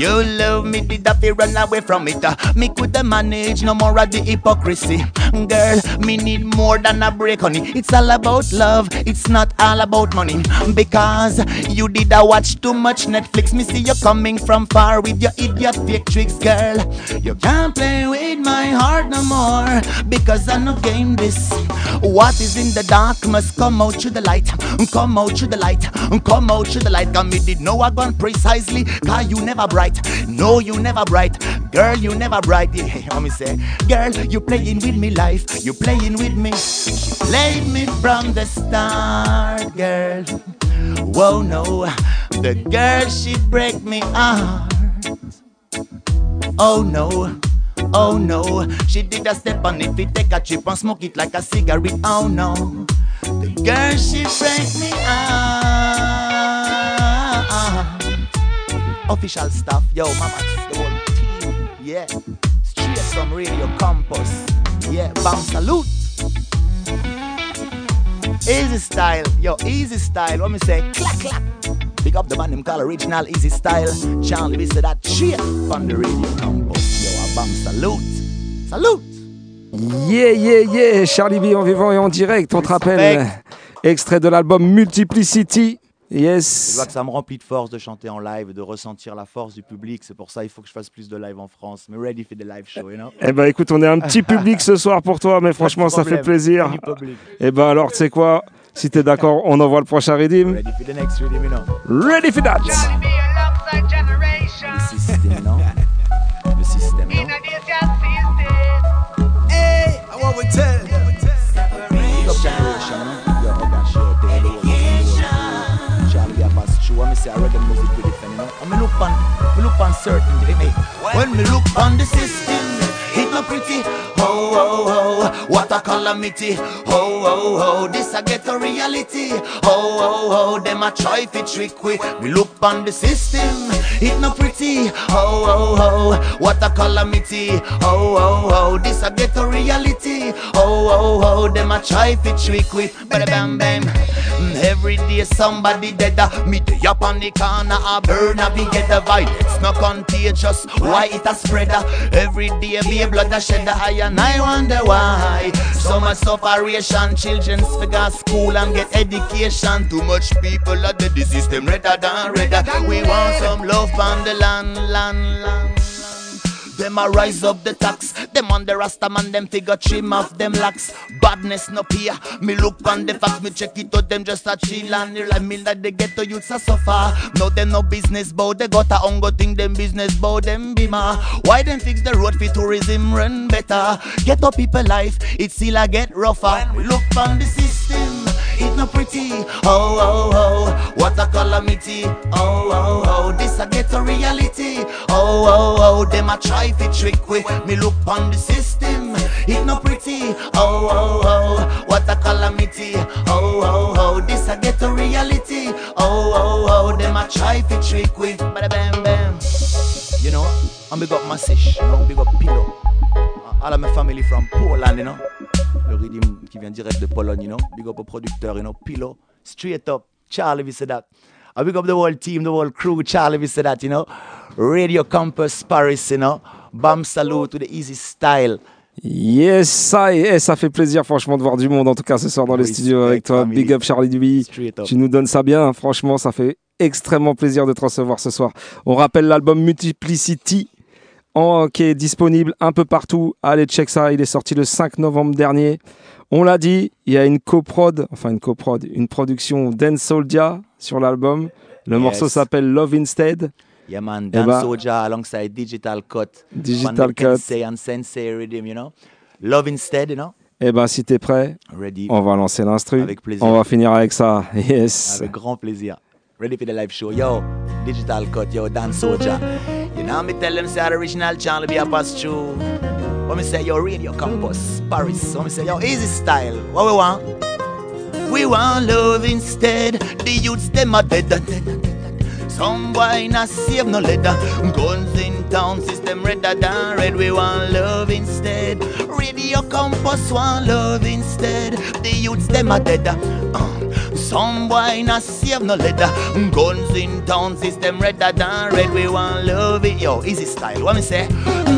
You love me, did I feel run away from it? Uh, me coulda manage no more of the hypocrisy. Girl, me need more than a break, honey. It's all about love, it's not all about money. Because you did a watch too much Netflix. Me see you coming from far with your idiot fake tricks, girl. You can't play with my heart no more. Because I no game this. What is in the dark must come out to the light. Come out to the light. Come out to the light. Cause me did know I gone precisely. Cause you never bright. No, you never bright. Girl, you never bright. Yeah, me say? Girl, you playing with me life. You playing with me. She played me from the start, girl. Whoa, no. The girl, she break me heart. Oh, no. Oh no, she did a step on it, we take a trip and smoke it like a cigarette. Oh no, the girl she break me out. Official stuff, yo, mama, the whole team, yeah. Straight from Radio Campus, yeah. Bam salute. Easy style, yo, easy style. What me say? Clack clack. Pick up the man him call original easy style. Charlie, we say that straight from the Radio Campus, yo. A bam salute, salute. Yeah, yeah, yeah. Charlie B en vivant et en direct, on te rappelle. Extrait de l'album Multiplicity. Je Yes. vois que ça me remplit de force de chanter en live, de ressentir la force du public. C'est pour ça qu'il faut que je fasse plus de live en France. Mais ready for the live show, you know? Eh ben écoute, on est un petit public ce soir pour toi, mais franchement, ça fait plaisir. Eh ben alors, tu sais quoi? Si t'es d'accord, on envoie le prochain Redeem. Ready for the next rhythm, you know? Ready for that Le système, non? Le système, non? Hey, I want to tell generation? Say reggae music with it, you know? And me look on, me look on certain, me. When me look on the system, it no pretty. Oh, oh, oh, what a calamity. Oh, oh, oh, this a get a reality. Oh, oh, oh, them a try fi trick we. Me look on the system, it no pretty. Oh, oh, oh, what a calamity. Oh, oh, oh, this a get a reality. Oh, oh, oh, them a try fi trick with, bada bam bam. Mm, Every day somebody dead. uh, Me day up on the corner, a burn a be get the violence. No contagious, why it a spread? uh, Every day be blood a shed. uh, I and I wonder why. So much separation, children figure school and get education. Too much people are dead, the system redder than redder. We want some love on the land, land, land. Them a rise up the tax. Them on the rasta man, them figure trim off them locks. Badness no peer. Me look on the facts, me check it out. Them just a chill and real. I mean that they get to youths a suffer. No, them no business bow. They got a hunger thing. Them business bow. Them bima. Why them fix the road for tourism run better? Get up people life. It still a get rougher. Look on the system. It no pretty. Oh oh oh. What a calamity. Oh oh oh. This a get a reality. Oh oh oh. Them a try fi trick we. Me look on the system. It no pretty. Oh oh oh. What a calamity. Oh oh oh. This a get a reality. Oh oh oh. Them a try fi trick we. Bada bam bam. You know, I'm big up Massish, you know, big up Pillow. All of my family from Poland, you know. Le rhythm qui vient direct de Pologne, you know. Big up au producteur, you know. Pillow, straight up. Charlie, we said that. I big up the whole team, the whole crew. Charlie, we said that, you know. Radio Campus Paris, you know. Bam salut to the easy style. Yes, ça, et, ça fait plaisir franchement de voir du monde en tout cas ce soir dans les Respect, studios avec toi. family. Big up Charlie Duby. Tu nous donnes ça bien, franchement ça fait extrêmement plaisir de te recevoir ce soir. On rappelle l'album Multiplicity en, qui est disponible un peu partout. Allez check ça, il est sorti le 5 novembre dernier. On l'a dit, il y a une coprod, enfin une coprod, une production Dan Soldia sur l'album. Le Yes. morceau s'appelle Love Instead. Yeah, man. Eh Dan ben, Soja alongside Digital Cut. Digital Cut. Kensei and Sensei Rhythm, you know. Love Instead, you know. Eh ben si t'es prêt, Ready. on va lancer l'instru. Avec plaisir. On va finir avec ça. Yes. Avec grand plaisir. Ready for the live show. Yo, Digital Cut, yo, Dan Soldier. Know me tell them say the original channel be a pass through. What me say, yo, Radio Campus, Paris. What me say, yo, easy style. What we want? We want love instead. The youths them are dead, dead, dead, dead. Some boy not save no leather. Guns in town, system redder than red. We want love instead. Radio Campus want love instead. The youths them are dead. Uh, some boy not save no leather. Guns in town, system redder than red. We want love it. Yo, easy style. What me say?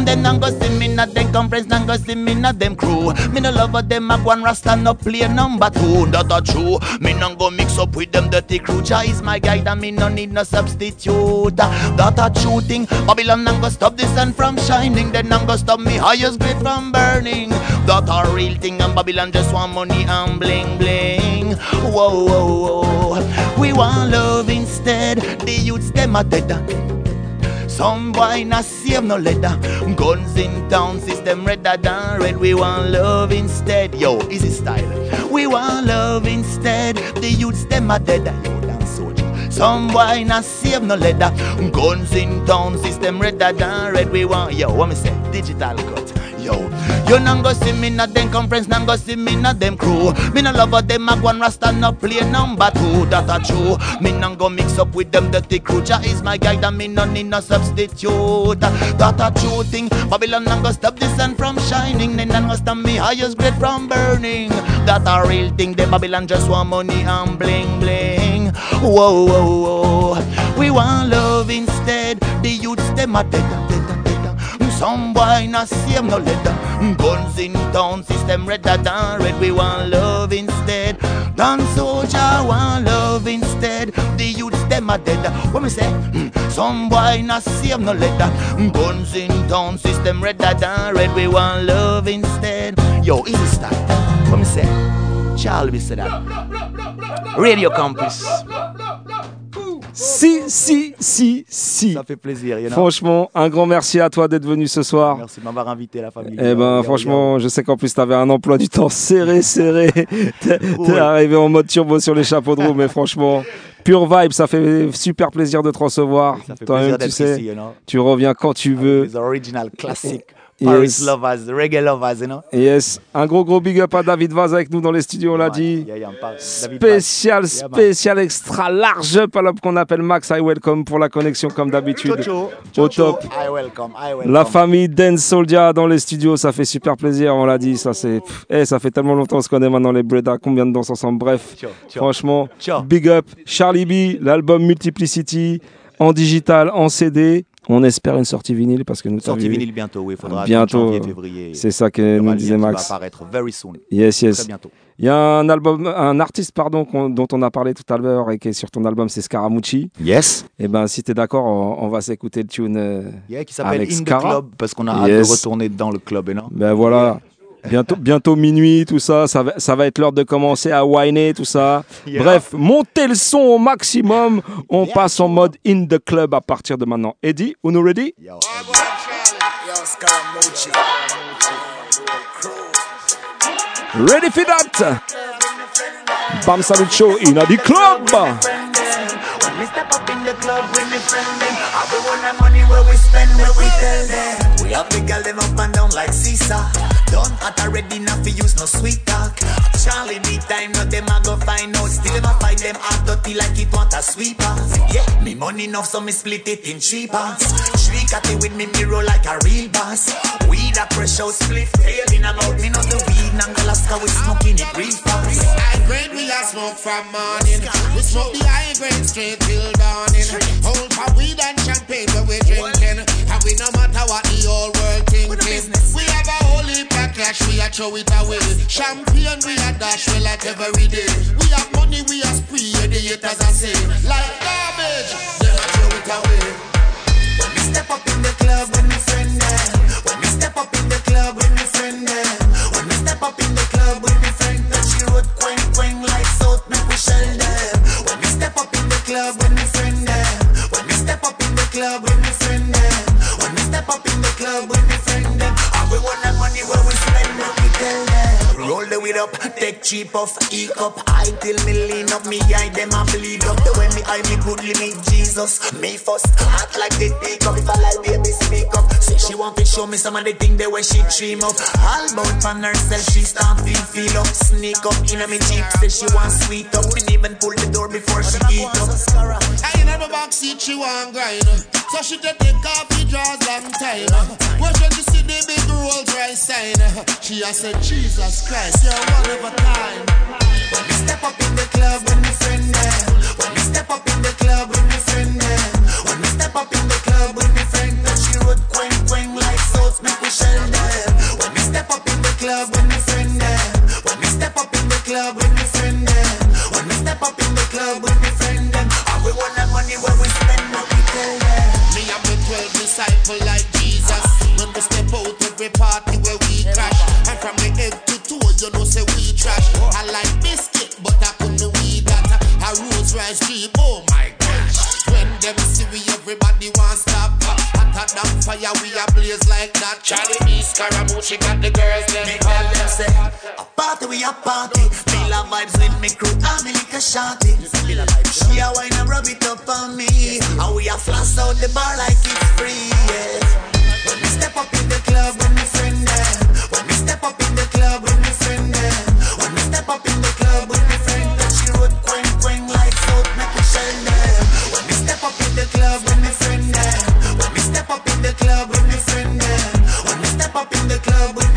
Them nang go see me not them conference, nang go see me not them crew. Me no love of them a one rasta no play number two. That a true. Me nang go mix up with them dirty crew. Jah is my guide and me no need no substitute. That a true thing. Babylon nang go stop the sun from shining. Then nang go stop me highest grade from burning. That a real thing and Babylon just want money and bling bling. Whoa whoa whoa. We want love instead. The youths them a dead. Some boy not save no leather. Guns in town, system redder than red. We want love instead. Yo, easy style. We want love instead. The youths them are dead. Yo, dance soldier. Some boy not save no leather. Guns in town, system redder than red. We want yo, what me say? Digital cut. Yo, you nang go see me not them conference, nang go see me not them crew. Me no love of them a one rasta no play number two. That a true. Me nang go mix up with them dirty crew. Jah is my guide and me no need no substitute. That a true thing. Babylon nang go stop the sun from shining. Then nang go stop me highest grade from burning. That a real thing. Them Babylon just want money and bling bling. Whoa whoa whoa. We want love instead. The youths them a dead. Some boy not save no leather. Guns in town, system redder than red. We want love instead. Dan soldier want love instead. The youths them a dead. What me say? Mm, Some boy not save no leather. Guns in town, system redder than red. We want love instead. Yo, easy start. What me say? Charlie said that. Radio Campus. Si, si, si, si. Ça fait plaisir. Franchement, un grand merci à toi d'être venu ce soir. Merci de m'avoir invité, la famille. Eh ben, franchement, je sais qu'en plus, tu avais un emploi du temps serré, serré. T'es arrivé en mode turbo sur les chapeaux de roue, mais franchement, pure vibe, ça fait super plaisir de te recevoir. Ça fait Toi-même, plaisir tu d'être sais, ici, you know. tu reviens quand tu veux. Les original classiques. Paris Yes. lovers, reggae lovers, you know? Yes, un gros gros big up à David Vaz avec nous dans les studios, on l'a dit. Yeah, yeah, Spécial, spécial extra large up à l'homme qu'on appelle Max. I welcome pour la connexion comme d'habitude. Au top. I welcome, I welcome. La famille Dan Soldia dans les studios, ça fait super plaisir, on l'a dit. Ça, c'est, pff, eh, ça fait tellement longtemps qu'on se connaît maintenant, les Breda. Combien de danses ensemble? Bref, franchement, big up. Charlie B, l'album Multiplicity, en digital, en CD. On espère une sortie vinyle parce que nous Sortie vinyle bientôt, oui, il faudra bientôt. janvier, février. C'est ça que nous disait Max. va apparaître very soon. Yes, yes. Très bientôt. Il y a un album, un artiste pardon dont on a parlé tout à l'heure et qui est sur ton album, c'est Scaramucci. Yes. Et ben si t'es d'accord, on, on va s'écouter le tune. euh, Yeah, qui s'appelle In the Scara. Club parce qu'on a hâte Yes. de retourner dans le club, et non? Ben voilà. Bientôt, bientôt minuit, tout ça, ça va, ça va être l'heure de commencer à whiner, tout ça. Yeah. Bref, montez le son au maximum. On passe en mode in the club à partir de maintenant. Eddie, on nous ready? Yo. Ready for that? Bam Salut Show in the club. When we step up in the club with me friend them, I be want that money where we spend, where we tell them. Have the girl them up and down like Caesar. Done hot already, not fi use no sweet talk. Charlie me time, no them I go find out. Still them a fight them hot dirty like it want a sweeper. Yeah, me money enough so me split it in three parts. Three cat it with me mirror like a real boss. Weed a fresh out split, failing about me not the weed. Nangalaska we smoking it real fast. High grade we a smoke from morning. We smoke the high grade straight till dawning. Whole for weed and champagne but we drinking. And we no matter what the whole world thinking. We have a whole heap of cash, we a throw it away. Champagne we a dash we like every day. We have money we a spree, the haters a say. Like garbage, them a throw it away. When we step up in the club with me friend them. When we step up in the club with me friend them. When we step up in the club with me friend them. She road quang quang like south make we shell them. When we step up in the club with me friend them. When we step up in the club with club with me friend them. And we want that money where we spend what we tell them. Roll the weed up, take cheap off, e cup. I till me lean up, me eye them a bleed up. The way me eye me good limit Jesus. Me first, act like they take up. If I like baby speak up. Say she want to show me some of the thing the way she dream up. All about on herself, she start feel feel up. Sneak up in a me jeep, say she want sweet up. Didn't even pull the door before she eat up. I the back seat, she want grind. So she take the drawers long time. When she see the big Rolls Royce sign, she a said, Jesus Christ, you're one of a kind. When we step up in the club with me friend them. When we step up in the club with me friend them. When we step up in the club with me friend them. She road quang quang like south make we shell them. When we step up in the club with me friend them. When we step up in the club with me friend them. When we step up in the club with disciple like Jesus. When we step out every party where we crash. And from the head to toe, you know say we trash. I like biscuit, but I couldn't weed that. A Rolls Royce Jeep, oh my gosh. When them see we, everybody fire, we a blaze like that. Charlie B. Scaramucci got the girls them Me tell them say, a party we a party. Feel vibes with me crew, I'm a liquor shorty. She a wine and rub it up on me. And we a floss out the bar like it's free, yeah. When we step up in the club with me friend club with